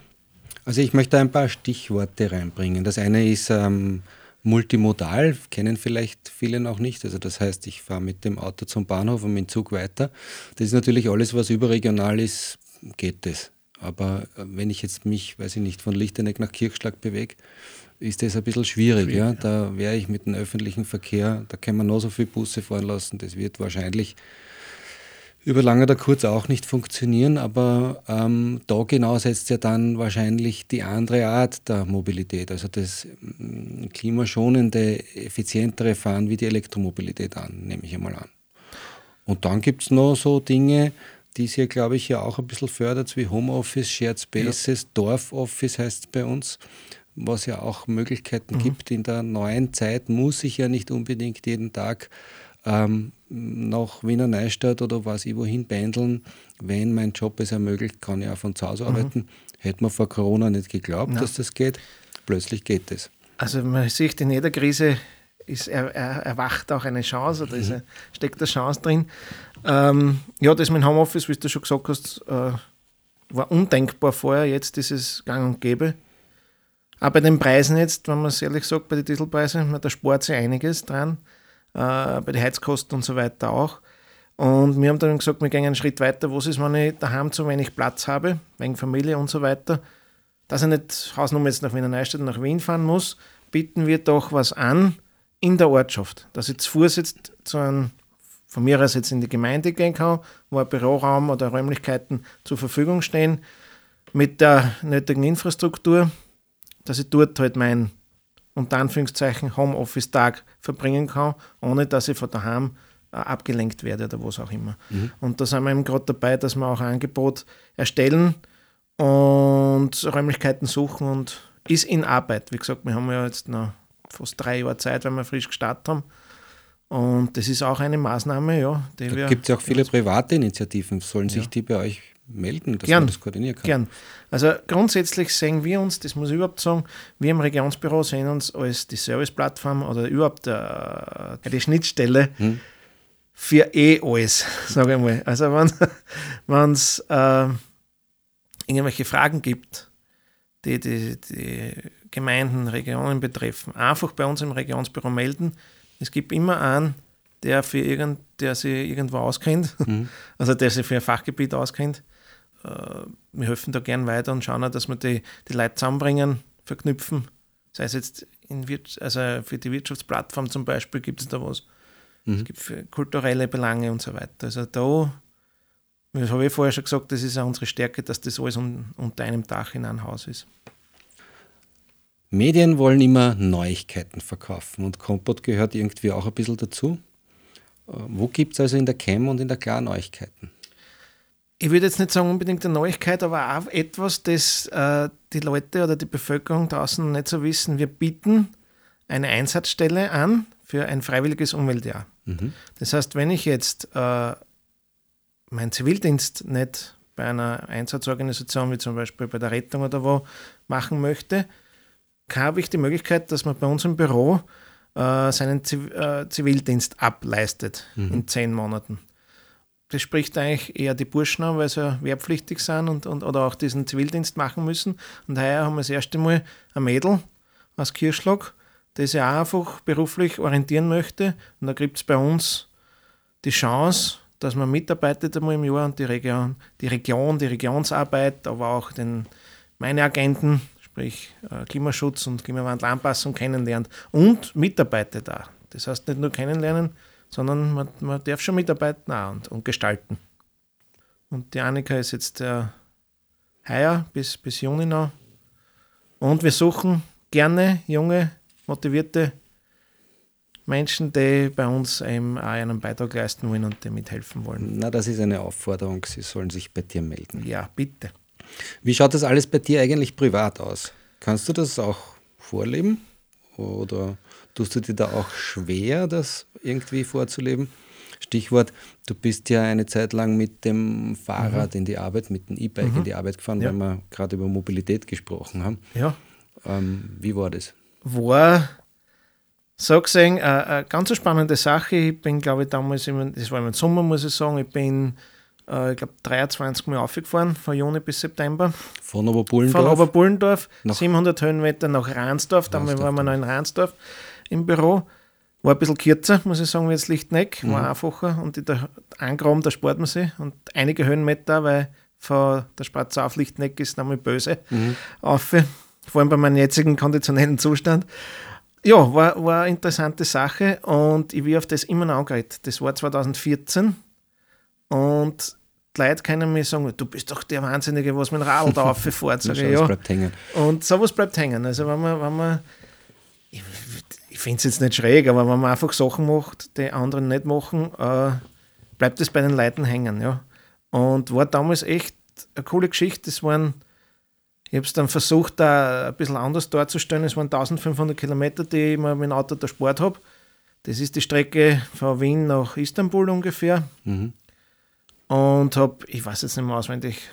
Also ich möchte ein paar Stichworte reinbringen. Das eine ist ähm, multimodal, kennen vielleicht viele noch nicht. Also das heißt, ich fahre mit dem Auto zum Bahnhof und mit dem Zug weiter. Das ist natürlich alles, was überregional ist, geht das. Aber äh, wenn ich jetzt mich, weiß ich nicht, von Lichteneck nach Kirchschlag bewege, ist das ein bisschen schwierig. schwierig ja? Da wäre ich mit dem öffentlichen Verkehr, da kann man noch so viele Busse fahren lassen. Das wird wahrscheinlich über lang oder kurz auch nicht funktionieren, aber ähm, da genau setzt ja dann wahrscheinlich die andere Art der Mobilität, also das mm, klimaschonende, effizientere Fahren wie die Elektromobilität an, nehme ich einmal an. Und dann gibt es noch so Dinge, die es hier, glaube ich, ja auch ein bisschen fördert, wie Homeoffice, Shared Spaces, ja. Dorfoffice heißt es bei uns, was ja auch Möglichkeiten mhm. gibt. In der neuen Zeit muss ich ja nicht unbedingt jeden Tag ähm, nach Wiener Neustadt oder was ich wohin pendeln. Wenn mein Job es ermöglicht, kann ich auch von zu Hause mhm. arbeiten. Hätte man vor Corona nicht geglaubt, ja. dass das geht. Plötzlich geht es. Also man sieht in jeder Krise ist er, er, erwacht auch eine Chance oder mhm. steckt eine Chance drin. Ähm, ja, das mit Homeoffice, wie du schon gesagt hast, äh, war undenkbar vorher. Jetzt ist es gang und gäbe. Auch bei den Preisen jetzt, wenn man es ehrlich sagt, bei den Dieselpreisen, da spart sich einiges dran. Äh, bei den Heizkosten und so weiter auch. Und wir haben dann gesagt, wir gehen einen Schritt weiter. Was ist, wenn ich daheim zu wenig Platz habe, wegen Familie und so weiter, dass ich nicht Hausnummer jetzt nach Wiener Neustadt nach Wien fahren muss, bieten wir doch was an in der Ortschaft. Dass ich zu Fuß jetzt zu einem von mir aus jetzt in die Gemeinde gehen kann, wo ein Büroraum oder Räumlichkeiten zur Verfügung stehen, mit der nötigen Infrastruktur, dass ich dort halt mein unter Anführungszeichen Homeoffice-Tag verbringen kann, ohne dass ich von daheim äh, abgelenkt werde oder was auch immer. Mhm. Und da sind wir eben gerade dabei, dass wir auch ein Angebot erstellen und Räumlichkeiten suchen und ist in Arbeit. Wie gesagt, wir haben ja jetzt noch fast drei Jahre Zeit, weil wir frisch gestartet haben. Und das ist auch eine Maßnahme, ja. Die da gibt es ja auch viele private Initiativen. Sollen sich die bei euch melden, dass gern, man das koordinieren kann? Gern. Also grundsätzlich sehen wir uns, das muss ich überhaupt sagen, wir im Regionsbüro sehen uns als die Serviceplattform oder überhaupt äh, die Schnittstelle hm. für eh alles, sage ich mal. Also wenn es äh, irgendwelche Fragen gibt, die, die die Gemeinden, Regionen betreffen, einfach bei uns im Regionsbüro melden es gibt immer einen, der, für irgend, der sich irgendwo auskennt, mhm. also der sich für ein Fachgebiet auskennt. Äh, wir helfen da gern weiter und schauen auch, dass wir die, die Leute zusammenbringen, verknüpfen. Sei es jetzt in also für die Wirtschaftsplattform zum Beispiel gibt es da was. Mhm. Es gibt für kulturelle Belange und so weiter. Also da, das habe ich vorher schon gesagt, das ist auch unsere Stärke, dass das alles un, unter einem Dach in einem Haus ist. Medien wollen immer Neuigkeiten verkaufen und Kompott gehört irgendwie auch ein bisschen dazu. Äh, wo gibt es also in der Chem und in der Klar Neuigkeiten? Ich würde jetzt nicht sagen unbedingt eine Neuigkeit, aber auch etwas, das äh, die Leute oder die Bevölkerung draußen nicht so wissen. Wir bieten eine Einsatzstelle an für ein freiwilliges Umweltjahr. Mhm. Das heißt, wenn ich jetzt äh, meinen Zivildienst nicht bei einer Einsatzorganisation wie zum Beispiel bei der Rettung oder wo machen möchte, habe ich die Möglichkeit, dass man bei uns im Büro äh, seinen Ziv äh, Zivildienst ableistet mhm. in zehn Monaten. Das spricht eigentlich eher die Burschen an, weil sie wehrpflichtig sind und, und, oder auch diesen Zivildienst machen müssen. Und heuer haben wir das erste Mal ein Mädel aus Kirschlag, das sich auch einfach beruflich orientieren möchte. Und da gibt es bei uns die Chance, dass man mitarbeitet einmal im Jahr und die Region, die Region, die Regionsarbeit, aber auch den, meine Agenten sprich äh, Klimaschutz und Klimawandelanpassung kennenlernt und mitarbeitet da. Das heißt nicht nur kennenlernen, sondern man, man darf schon mitarbeiten auch und, und gestalten. Und die Annika ist jetzt äh, heuer bis, bis Juni noch. Und wir suchen gerne junge, motivierte Menschen, die bei uns eben auch einen Beitrag leisten wollen und die mithelfen wollen. Na, das ist eine Aufforderung. Sie sollen sich bei dir melden. Ja, bitte. Wie schaut das alles bei dir eigentlich privat aus? Kannst du das auch vorleben? Oder tust du dir da auch schwer, das irgendwie vorzuleben? Stichwort, du bist ja eine Zeit lang mit dem Fahrrad mhm. in die Arbeit, mit dem E-Bike mhm. in die Arbeit gefahren, ja. weil wir gerade über Mobilität gesprochen haben. Ja. Ähm, wie war das? War, so gesehen, eine, eine ganz spannende Sache. Ich bin, glaube ich, damals, im, das war im Sommer, muss ich sagen, ich bin äh, ich glaube, 23 Mal aufgefahren, von Juni bis September. Von Oberbullendorf? Von Oberbullendorf, 700 Höhenmeter nach Ransdorf, dann waren wir noch in Ransdorf im Büro. War ein bisschen kürzer, muss ich sagen, wie jetzt Lichtneck, war mhm. einfacher und in der Angraben, da spart man sich und einige Höhenmeter, weil von der Spatz auf Lichtneck ist nämlich böse. Mhm. Auf, vor allem bei meinem jetzigen konditionellen Zustand. Ja, war, war eine interessante Sache und ich will auf das immer noch angeredet. Das war 2014 und die Leute können mir sagen, du bist doch der Wahnsinnige, was mit dem Radl da rauffährt. Sag ich, ja. bleibt hängen. Und sowas bleibt hängen. Also wenn man, wenn man ich, ich finde es jetzt nicht schräg, aber wenn man einfach Sachen macht, die anderen nicht machen, äh, bleibt es bei den Leuten hängen. Ja. Und war damals echt eine coole Geschichte. Das waren, ich habe es dann versucht, da ein bisschen anders darzustellen. Es waren 1500 Kilometer, die ich mir mit dem Auto der Sport habe. Das ist die Strecke von Wien nach Istanbul ungefähr. Mhm. Und habe, ich weiß jetzt nicht mehr auswendig,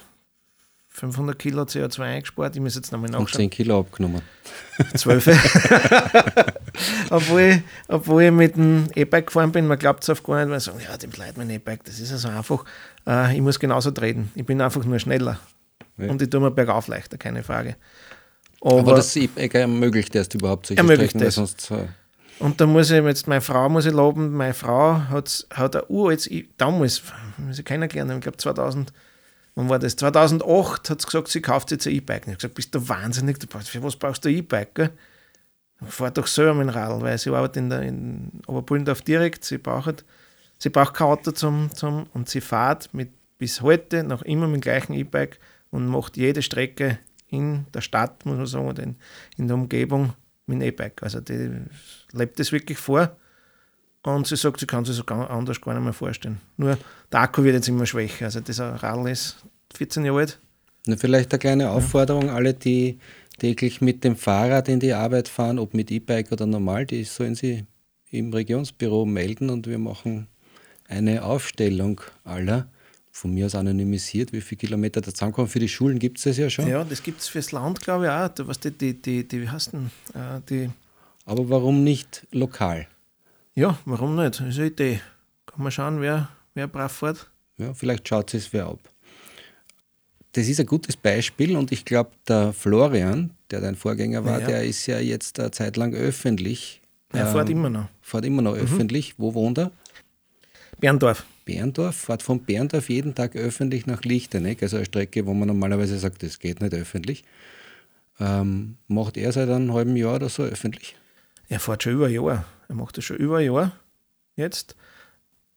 500 Kilo CO2 eingespart. Ich muss jetzt nochmal Und nachschauen. 10 Kilo abgenommen. Zwölf. obwohl, ich, obwohl ich mit dem E-Bike gefahren bin, man glaubt es oft gar nicht, weil sagen, ja, dem bleibt mein E-Bike, das ist ja so einfach. Äh, ich muss genauso treten. Ich bin einfach nur schneller. Ja. Und ich tue mir bergauf leichter, keine Frage. Aber, Aber, das E-Bike ermöglicht erst überhaupt solche Ermöglicht Strecken, das. sonst äh, und da muss ich jetzt meine Frau muss ich loben, meine Frau hat, hat ein uraltes, damals, muss ich kennengelernt haben, ich glaube 2000, wann war das? 2008 hat sie gesagt, sie kauft jetzt ein E-Bike. Ich habe gesagt, bist du wahnsinnig, du brauchst, für was brauchst du ein E-Bike? Fahr doch selber mit dem Radl, weil sie arbeitet in, der, in Oberpullendorf direkt, sie braucht, sie braucht kein Auto zum, zum und sie fährt mit, bis heute noch immer mit dem gleichen E-Bike und macht jede Strecke in der Stadt, muss man sagen, oder in, in der Umgebung mit dem E-Bike. Also die lebt das wirklich vor und sie sagt, sie kann sich so anders gar nicht mehr vorstellen. Nur der Akku wird jetzt immer schwächer. Also dieser Radl ist 14 Jahre alt. Na, vielleicht eine kleine Aufforderung, alle, die täglich mit dem Fahrrad in die Arbeit fahren, ob mit E-Bike oder normal, die sollen sie im Regionsbüro melden und wir machen eine Aufstellung aller, von mir aus anonymisiert, wie viele Kilometer da zusammenkommen. Für die Schulen gibt es das ja schon. Ja, das gibt es fürs Land, glaube ich, auch. Was die, die, die, die, wie heißt denn, äh, die, Aber warum nicht lokal? Ja, warum nicht? Das ist eine Idee. Kann man schauen, wer, wer brav fährt. Ja, vielleicht schaut es wer ab. Das ist ein gutes Beispiel und ich glaube, der Florian, der dein Vorgänger war, Ja. der ist ja jetzt eine Zeit lang öffentlich. Er fährt ähm, immer noch. Fährt immer noch öffentlich. Wo wohnt er? Berndorf. Berndorf, fährt von Berndorf jeden Tag öffentlich nach Lichtenegg, also eine Strecke, wo man normalerweise sagt, das geht nicht öffentlich. Ähm, macht er seit einem halben Jahr oder so öffentlich? Er fährt schon über ein Jahr. Er macht das schon über ein Jahr jetzt.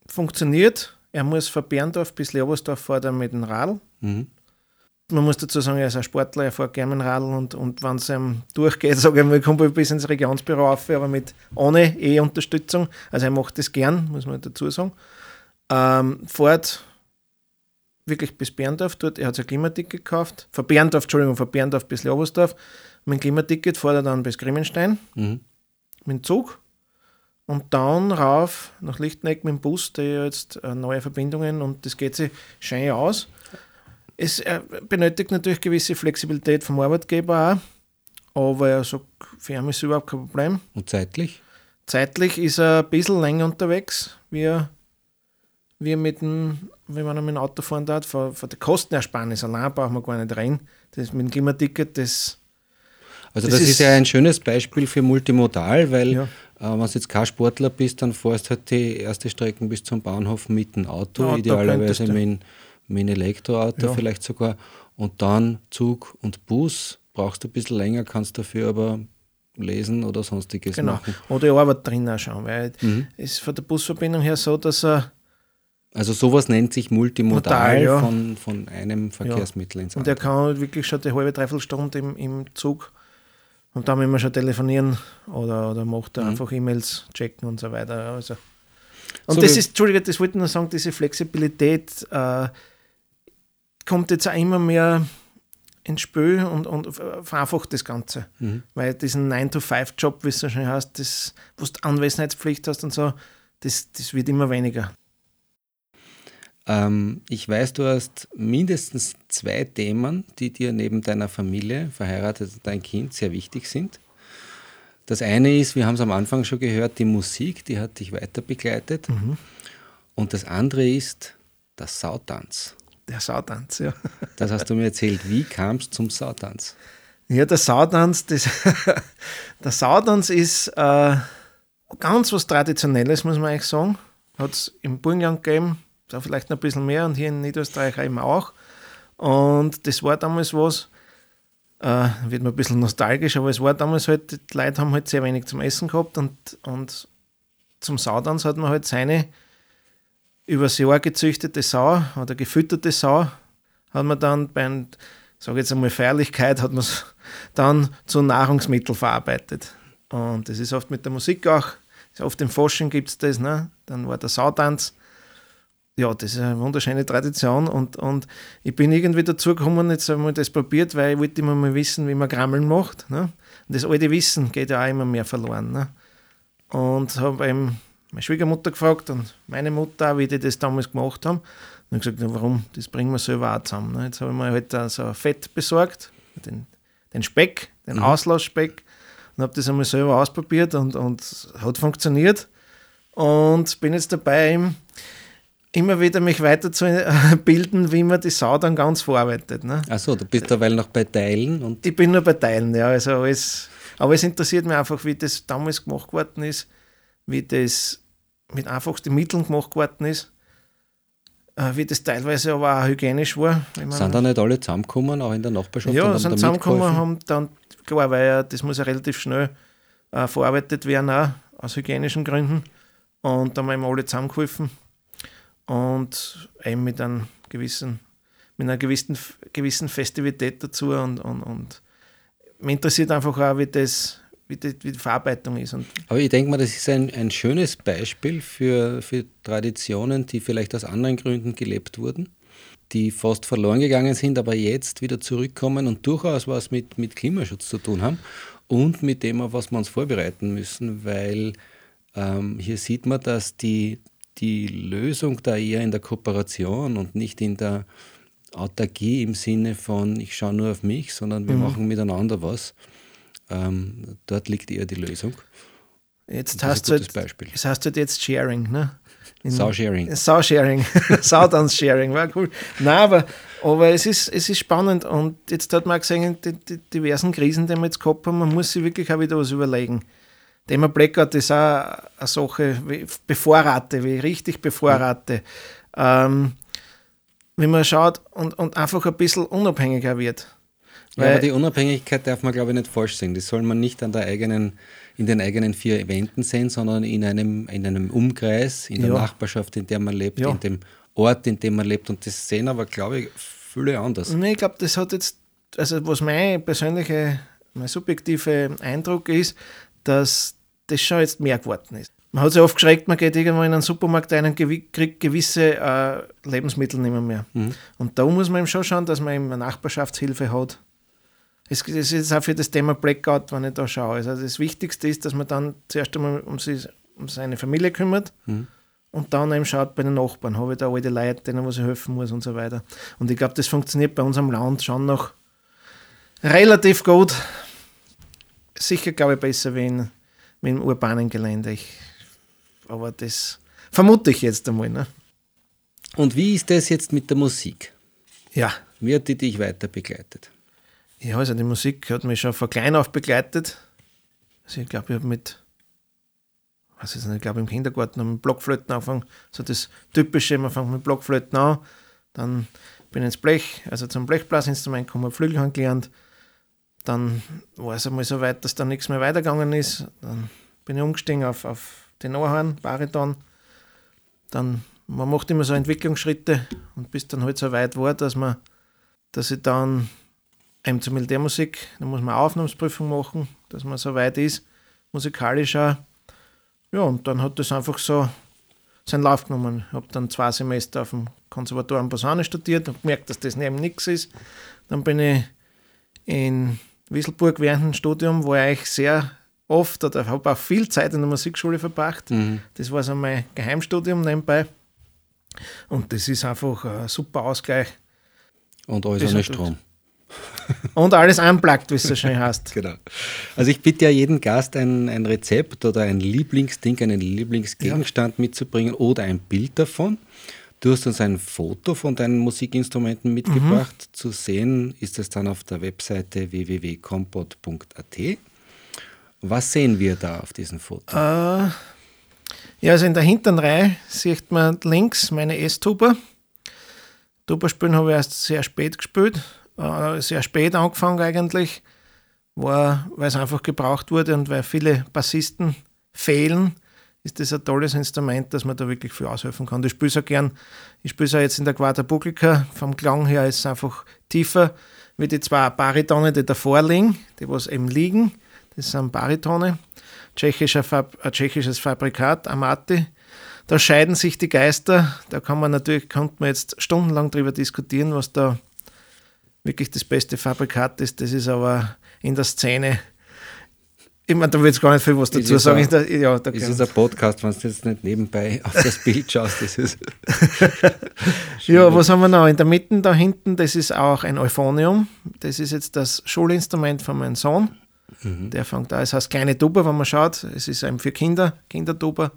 Funktioniert. Er muss von Berndorf bis Leobersdorf fährt er mit dem Radl. Mhm. Man muss dazu sagen, er ist ein Sportler, er fährt gerne mit dem Radl und, und wenn es ihm durchgeht, sage ich mal, kommt er bis ins Regionsbüro auf, aber mit ohne E-Unterstützung. Also er macht das gern, muss man dazu sagen. Ähm, fährt wirklich bis Berndorf dort, er hat sich ein Klimaticket gekauft, von Berndorf, Entschuldigung, von Berndorf bis Leobersdorf. Mit dem Klimaticket fährt er dann bis Grimmenstein Mhm. Mit dem Zug und dann rauf nach Lichtenegg mit dem Bus, der ja jetzt äh, neue Verbindungen und das geht sich schön aus. Es äh, benötigt natürlich gewisse Flexibilität vom Arbeitgeber auch, aber er sagt, für ihn ist es überhaupt kein Problem. Und zeitlich? Zeitlich ist er ein bisschen länger unterwegs, wie wie er mit dem, wenn man mit dem Auto fahren darf. Von, von der Kostenersparnis allein brauchen wir gar nicht rein. Das mit dem Klimaticket, das Also Das ist, ist- ja ein schönes Beispiel für Multimodal, weil Ja. äh, wenn du jetzt kein Sportler bist, dann fährst halt die erste Strecken bis zum Bahnhof mit dem Auto, Ja, idealerweise mit, mit einem Elektroauto Ja. vielleicht sogar. Und dann Zug und Bus, brauchst du ein bisschen länger, kannst dafür aber lesen oder sonstiges genau. machen. Oder ich arbeite drin auch schon, weil Mhm. es ist von der Busverbindung her so, dass er Also sowas nennt sich Multimodal Modal, ja. von, von einem Verkehrsmittel ins Und er andere. kann halt wirklich schon die halbe, dreiviertel Stunde im, im Zug und dann müssen wir schon telefonieren oder, oder macht er Mhm. einfach E-Mails checken und so weiter. Also. Und So das ist, Entschuldige, das wollte ich nur sagen, diese Flexibilität äh, kommt jetzt auch immer mehr ins Spiel und, und vereinfacht das Ganze. Mhm. Weil diesen 9-to-5-Job, wie es so schön heißt, das, wo du Anwesenheitspflicht hast und so, das, das wird immer weniger. Ähm, ich weiß, du hast mindestens zwei Themen, die dir neben deiner Familie, verheiratet und dein Kind, sehr wichtig sind. Das eine ist, wir haben es am Anfang schon gehört, die Musik, die hat dich weiter begleitet. Und das andere ist der Sautanz. Der Sautanz, ja. Das hast du mir erzählt. Wie kam es zum Sautanz? Ja, der Sautanz, das, der Sautanz ist äh, ganz was Traditionelles, muss man eigentlich sagen. Hat es im Burgenland gegeben, vielleicht noch ein bisschen mehr und hier in Niederösterreich eben auch. Und das war damals was, äh, wird mir ein bisschen nostalgisch, aber es war damals halt, die Leute haben halt sehr wenig zum Essen gehabt und, und zum Saudanz hat man halt seine übers Jahr gezüchtete Sau oder gefütterte Sau, hat man dann bei sage jetzt einmal Feierlichkeit, hat man es dann zu Nahrungsmittel verarbeitet. Und das ist oft mit der Musik auch, oft im Forschung gibt es das, ne? dann war der Sautanz ja, das ist eine wunderschöne Tradition und, und ich bin irgendwie dazu gekommen, jetzt habe ich das probiert, weil ich wollte immer mal wissen, wie man Grammeln macht. Ne? Und das alte Wissen geht ja auch immer mehr verloren. Ne? Und habe eben meine Schwiegermutter gefragt und meine Mutter auch, wie die das damals gemacht haben. Und ich gesagt, warum, das bringen wir selber auch zusammen. Ne? Jetzt habe ich mir halt so Fett besorgt, den, den Speck, den mhm. Auslausspeck und habe das einmal selber ausprobiert und, und hat funktioniert. Und bin jetzt dabei, immer wieder mich weiterzubilden, wie man die Sau dann ganz verarbeitet. Ne? Achso, du bist derweil noch bei Teilen? Und ich bin nur bei Teilen, ja. Also alles, aber es interessiert mich einfach, wie das damals gemacht worden ist, wie das mit einfachsten Mitteln gemacht worden ist, äh, wie das teilweise aber auch hygienisch war. Sind da nicht alle zusammengekommen, auch in der Nachbarschaft? Ja, sind zusammengekommen, haben dann, klar, weil ja, das muss ja relativ schnell äh, verarbeitet werden, auch aus hygienischen Gründen. Und da haben wir alle zusammengeholfen und eben mit, einem gewissen, mit einer gewissen, gewissen Festivität dazu und, und, und mich interessiert einfach auch, wie das, wie die, wie die Verarbeitung ist. Und Aber ich denke mal, das ist ein, ein schönes Beispiel für, für Traditionen, die vielleicht aus anderen Gründen gelebt wurden, die fast verloren gegangen sind, aber jetzt wieder zurückkommen und durchaus was mit, mit Klimaschutz zu tun haben und mit dem, auf was wir uns vorbereiten müssen, weil ähm, hier sieht man, dass die, die Lösung da eher in der Kooperation und nicht in der Autarkie im Sinne von, ich schaue nur auf mich, sondern wir mhm. machen miteinander was. Ähm, dort liegt eher die Lösung. Jetzt hast, du halt, Beispiel. das heißt halt jetzt Sharing, ne? Sau-Sharing. Sau-Sharing. Saudance-Sharing, war cool. Nein, aber, aber es, ist, es ist spannend und jetzt hat man gesehen, die, die diversen Krisen, die wir jetzt gehabt haben, man muss sich wirklich auch wieder was überlegen. Thema Blackout ist auch eine Sache, wie bevorrate, wie richtig bevorrate. Ähm, wenn man schaut und, und einfach ein bisschen unabhängiger wird. Ja, aber die Unabhängigkeit darf man, glaube ich, nicht falsch sehen. Das soll man nicht an der eigenen, in den eigenen vier Wänden sehen, sondern in einem, in einem Umkreis, in der ja. Nachbarschaft, in der man lebt, ja. in dem Ort, in dem man lebt. Und das sehen aber, glaube ich, viele anders. Nee, ich glaube, das hat jetzt, also was mein persönlicher, mein subjektiver Eindruck ist, dass das schon jetzt mehr geworden ist. Man hat sich oft geschreckt, man geht irgendwo in einen Supermarkt ein und kriegt gewisse äh, Lebensmittel nicht mehr. Mhm. Und da muss man eben schon schauen, dass man eben eine Nachbarschaftshilfe hat. Es ist jetzt auch für das Thema Blackout, wenn ich da schaue. Also das Wichtigste ist, dass man dann zuerst einmal um, sie, um seine Familie kümmert mhm. und dann eben schaut bei den Nachbarn, habe ich da alte Leute, denen was ich helfen muss und so weiter. Und ich glaube, das funktioniert bei unserem Land schon noch relativ gut. Sicher, glaube ich, besser wie in mit dem urbanen Gelände. Ich, aber das vermute ich jetzt einmal. Ne? Und wie ist das jetzt mit der Musik? Ja. Wie hat die dich weiter begleitet? Ja, also die Musik hat mich schon von klein auf begleitet. Also ich glaube, ich habe mit, was ist denn, ich glaube im Kindergarten mit Blockflöten angefangen. So das Typische, man fängt mit Blockflöten an, dann bin ich ins Blech, also zum Blechblasinstrument gekommen, Flügelhorn gelernt, dann war es einmal so weit, dass da nichts mehr weitergegangen ist. Dann bin ich umgestiegen auf, auf den Ohrhorn, Bariton. Dann, man macht immer so Entwicklungsschritte und bis dann halt so weit war, dass man, dass ich dann eben zur Militärmusik, da muss man Aufnahmsprüfung machen, dass man so weit ist, musikalisch auch. Ja, und dann hat das einfach so seinen Lauf genommen. Ich habe dann zwei Semester auf dem Konservatorium Posaune studiert und gemerkt, dass das neben nichts ist. Dann bin ich in Wieselburg während dem Studium war ich sehr oft oder habe auch viel Zeit in der Musikschule verbracht. Mhm. Das war so mein Geheimstudium nebenbei. Und das ist einfach ein super Ausgleich. Und alles ohne Strom. Und alles unplugged, wie es so schön heißt. genau. Also ich bitte ja jeden Gast ein, ein Rezept oder ein Lieblingsding, einen Lieblingsgegenstand ja. mitzubringen oder ein Bild davon. Du hast uns ein Foto von deinen Musikinstrumenten mitgebracht. Mhm. Zu sehen ist es dann auf der Webseite www.compot.at. Was sehen wir da auf diesem Foto? Äh, ja, also in der hinteren Reihe sieht man links meine S-Tuba. Tuba spielen habe ich erst sehr spät gespielt, äh, sehr spät angefangen eigentlich, war, weil es einfach gebraucht wurde und weil viele Bassisten fehlen, ist das ein tolles Instrument, dass man da wirklich viel aushelfen kann. Ich spiele es auch gern, ich spiele es auch jetzt in der Quarta Buglica, vom Klang her ist es einfach tiefer, wie die zwei Baritone, die davor liegen, die was eben liegen, das sind Baritone, tschechischer Fab, ein tschechisches Fabrikat, Amati, da scheiden sich die Geister. Da kann man natürlich, könnte man jetzt stundenlang darüber diskutieren, was da wirklich das beste Fabrikat ist. Das ist aber in der Szene. Ich meine, da will ich gar nicht viel was dazu Ist sagen. es Da, ja, da Es ist ein Podcast, wenn du jetzt nicht nebenbei auf das Bild schaust. Das ist ja, was haben wir noch? In der Mitte da hinten, das ist auch ein Euphonium. Das ist jetzt das Schulinstrument von meinem Sohn. Der fängt da, es heißt kleine Tuba, wenn man schaut. Es ist eben für Kinder, Kindertuba.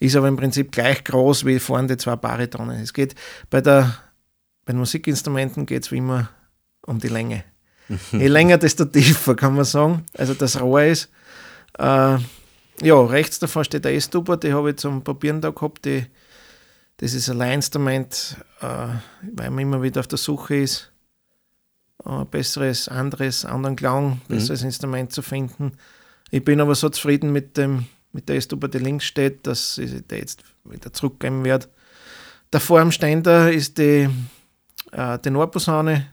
Ist aber im Prinzip gleich groß wie vorne die zwei Baritonen. Es geht bei, der, bei den Musikinstrumenten geht es wie immer um die Länge. Je länger, desto tiefer, kann man sagen. Also das Rohr ist. Äh, ja, rechts davor steht der S-Tuba, die habe ich zum Probieren da gehabt. Die, das ist ein Leininstrument, äh, weil man immer wieder auf der Suche ist, äh, besseres, anderes, anderen Klang, besseres Instrument zu finden. Ich bin aber so zufrieden mit dem, mit der S-Tuba, die links steht, dass ich die jetzt wieder zurückgeben werde. Davor am Ständer ist die äh, Tenorposaune.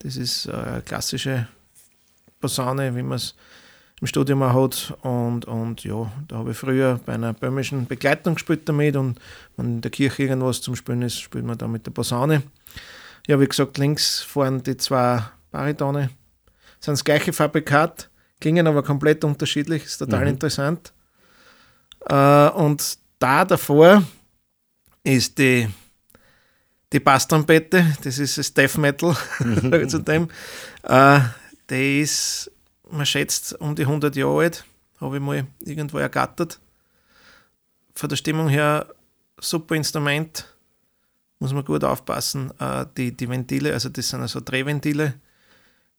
Das ist äh, eine klassische Posaune, wie man es im Studium auch hat. Und, und ja, da habe ich früher bei einer böhmischen Begleitung gespielt damit und wenn in der Kirche irgendwas zum Spielen ist, spielt man da mit der Posaune. Ja, wie gesagt, links fahren die zwei Baritone. Sind das gleiche Fabrikat, klingen aber komplett unterschiedlich, ist total Mhm. interessant. Äh, und da davor ist die, die Basstrompete, das ist das Death Metal sag ich zu dem. Äh, die ist, man schätzt, um die 100 Jahre alt, habe ich mal irgendwo ergattert. Von der Stimmung her super Instrument, muss man gut aufpassen. Äh, die, die Ventile, also das sind also Drehventile,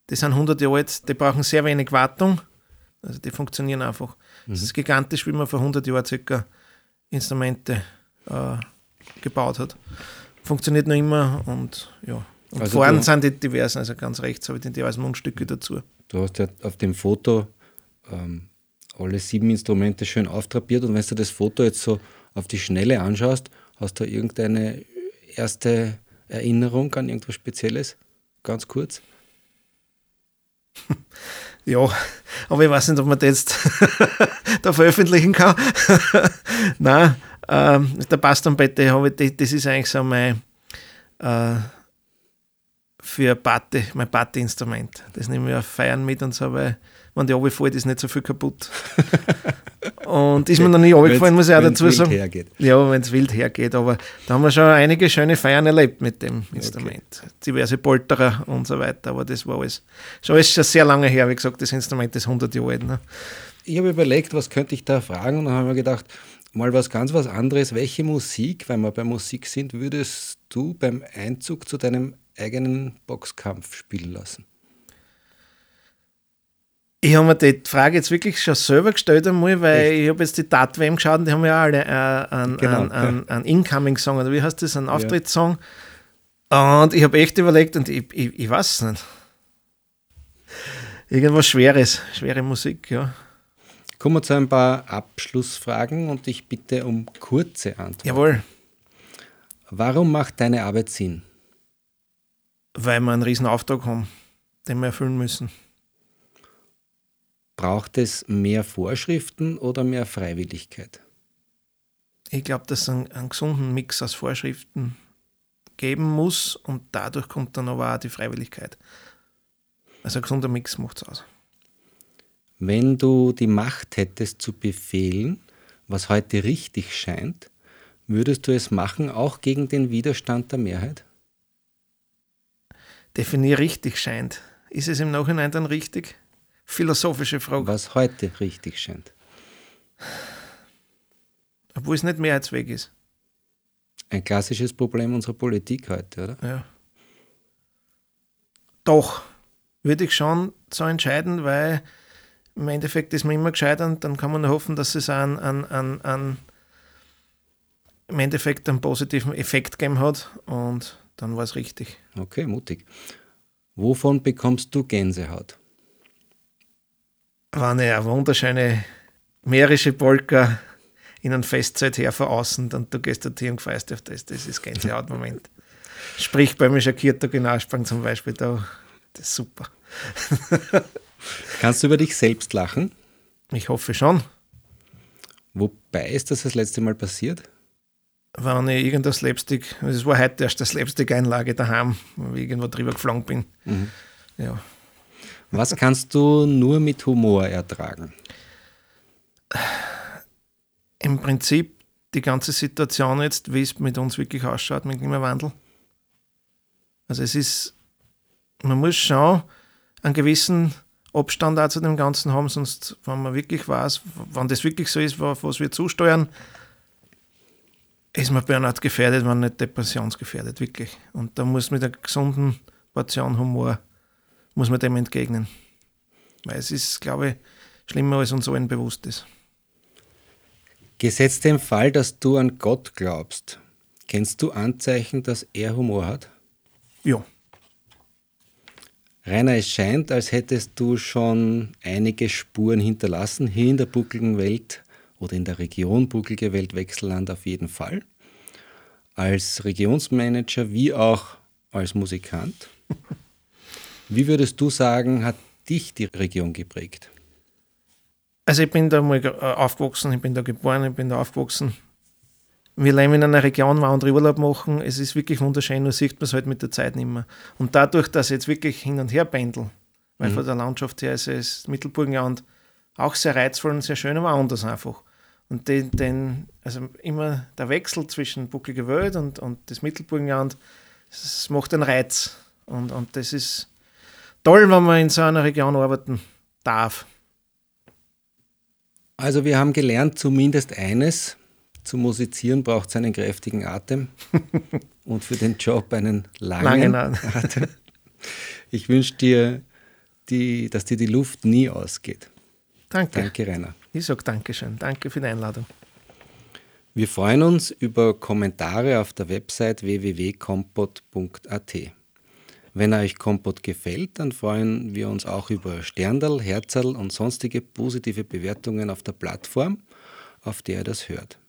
die sind 100 Jahre alt, die brauchen sehr wenig Wartung, also die funktionieren einfach. Es ist gigantisch, wie man vor 100 Jahren circa Instrumente äh, gebaut hat. Funktioniert noch immer und ja. Und Also vorne du- sind die diversen, also ganz rechts habe ich die diversen Mundstücke dazu. Du hast ja auf dem Foto ähm, alle sieben Instrumente schön auftrapiert und wenn du das Foto jetzt so auf die Schnelle anschaust, hast du irgendeine erste Erinnerung an irgendwas Spezielles? Ganz kurz. Ja, aber ich weiß nicht, ob man das jetzt da veröffentlichen kann. Nein, ähm, der Basstrompete, habe ich, das- ist eigentlich so mein äh, für Party, mein Party-Instrument. Das nehme ich auf Feiern mit und so, weil wenn die runterfällt, ist nicht so viel kaputt. und ist mir noch nie runtergefallen, muss ich auch dazu wild sagen. hergeht. Ja, wenn es wild hergeht, aber da haben wir schon einige schöne Feiern erlebt mit dem Instrument. Diverse Polterer und so weiter, aber das war alles schon, alles schon sehr lange her. Wie gesagt, das Instrument ist 100 Jahre alt. Ne? Ich habe überlegt, was könnte ich da fragen und dann habe ich mir gedacht, mal was ganz was anderes. Welche Musik, weil wir bei Musik sind, würdest du beim Einzug zu deinem eigenen Boxkampf spielen lassen? Ich habe mir die Frage jetzt wirklich schon selber gestellt einmal, weil ich habe jetzt die Tat-WM geschaut und die haben ja alle äh, einen, Genau, einen, einen, einen Incoming-Song, oder wie heißt das, einen Auftrittssong. Und ich habe echt überlegt und ich, ich, ich weiß es nicht. Irgendwas Schweres, schwere Musik, ja. Kommen wir zu ein paar Abschlussfragen und ich bitte um kurze Antworten. Jawohl, Warum macht deine Arbeit Sinn? weil wir einen riesen Auftrag haben, den wir erfüllen müssen. Braucht es mehr Vorschriften oder mehr Freiwilligkeit? Ich glaube, dass es einen, einen gesunden Mix aus Vorschriften geben muss und dadurch kommt dann aber auch die Freiwilligkeit. Also ein gesunder Mix macht es aus. Wenn du die Macht hättest zu befehlen, was heute richtig scheint, würdest du es machen, auch gegen den Widerstand der Mehrheit? Definier richtig scheint. Ist es im Nachhinein dann richtig? Philosophische Frage. Was heute richtig scheint. Obwohl es nicht Mehrheitsweg ist. Ein klassisches Problem unserer Politik heute, oder? Ja. Doch, würde ich schon so entscheiden, weil im Endeffekt ist man immer gescheit und dann kann man nur hoffen, dass es einen, einen, einen, einen, im Endeffekt einen positiven Effekt gegeben hat und dann war es richtig. Okay, mutig. Wovon bekommst du Gänsehaut? Wenn ich eine wunderschöne mährische Polka in ein Festzelt her von außen und du gehst dorthin und feierst auf das, das ist Gänsehautmoment. Sprich beim Schakierter Genauesprung zum Beispiel, da, das ist super. Kannst du über dich selbst lachen? Ich hoffe schon. Wobei ist das das letzte Mal passiert? Wenn ich irgendein Slapstick, es war heute erst eine Slapstick-Einlage daheim, wo ich irgendwo drüber geflogen bin. Mhm. Ja. Was kannst du nur mit Humor ertragen? Im Prinzip die ganze Situation jetzt, wie es mit uns wirklich ausschaut, mit dem Klimawandel. Also es ist, man muss schon einen gewissen Abstand auch zu dem Ganzen haben, sonst, wenn man wirklich weiß, wenn das wirklich so ist, auf was wir zusteuern, ist man Burnout gefährdet, wenn nicht depressionsgefährdet, wirklich. Und da muss mit einer gesunden Portion Humor, muss man dem entgegnen. Weil es ist, glaube ich, schlimmer, als uns allen bewusst ist. Gesetzt dem Fall, dass du an Gott glaubst, kennst du Anzeichen, dass er Humor hat? Ja. Rainer, es scheint, als hättest du schon einige Spuren hinterlassen, hier in der buckligen Welt oder in der Region Buckelige Welt-Wechselland auf jeden Fall. Als Regionsmanager wie auch als Musikant. Wie würdest du sagen, hat dich die Region geprägt? Also ich bin da mal aufgewachsen, ich bin da geboren, ich bin da aufgewachsen. Wir leben in einer Region, wo andere Urlaub machen. Es ist wirklich wunderschön, nur sieht man es halt mit der Zeit nicht mehr. Und dadurch, dass ich jetzt wirklich hin und her pendel, weil mhm. von der Landschaft her ist das Mittelburgenland auch sehr reizvoll und sehr schön, aber anders einfach. Und den, den, also immer der Wechsel zwischen Bucklige Welt und, und das Mittelburgenland, das macht einen Reiz. Und, und das ist toll, wenn man in so einer Region arbeiten darf. Also wir haben gelernt zumindest eines, zu musizieren braucht es einen kräftigen Atem und für den Job einen langen, langen Atem. Ich wünsche dir, die, dass dir die Luft nie ausgeht. Danke. Danke, Rainer. Ich sage Dankeschön. Danke für die Einladung. Wir freuen uns über Kommentare auf der Website www.kompot.at. Wenn euch Kompot gefällt, dann freuen wir uns auch über Sterndal, Herzerl und sonstige positive Bewertungen auf der Plattform, auf der ihr das hört.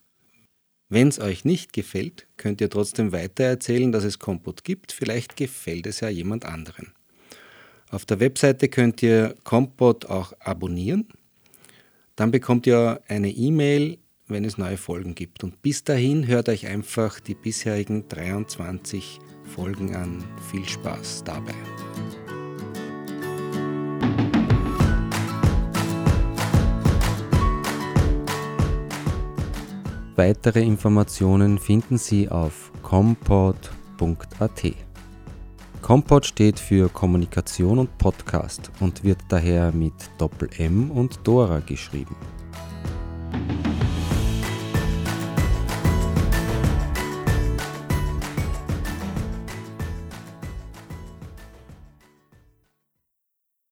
Wenn es euch nicht gefällt, könnt ihr trotzdem weitererzählen, dass es Kompot gibt. Vielleicht gefällt es ja jemand anderen. Auf der Webseite könnt ihr Kompot auch abonnieren dann bekommt ihr eine E-Mail, wenn es neue Folgen gibt. Und bis dahin hört euch einfach die bisherigen 23 Folgen an. Viel Spaß dabei. Weitere Informationen finden Sie auf compod.at. Compod steht für Kommunikation und Podcast und wird daher mit Doppel-M und Dora geschrieben.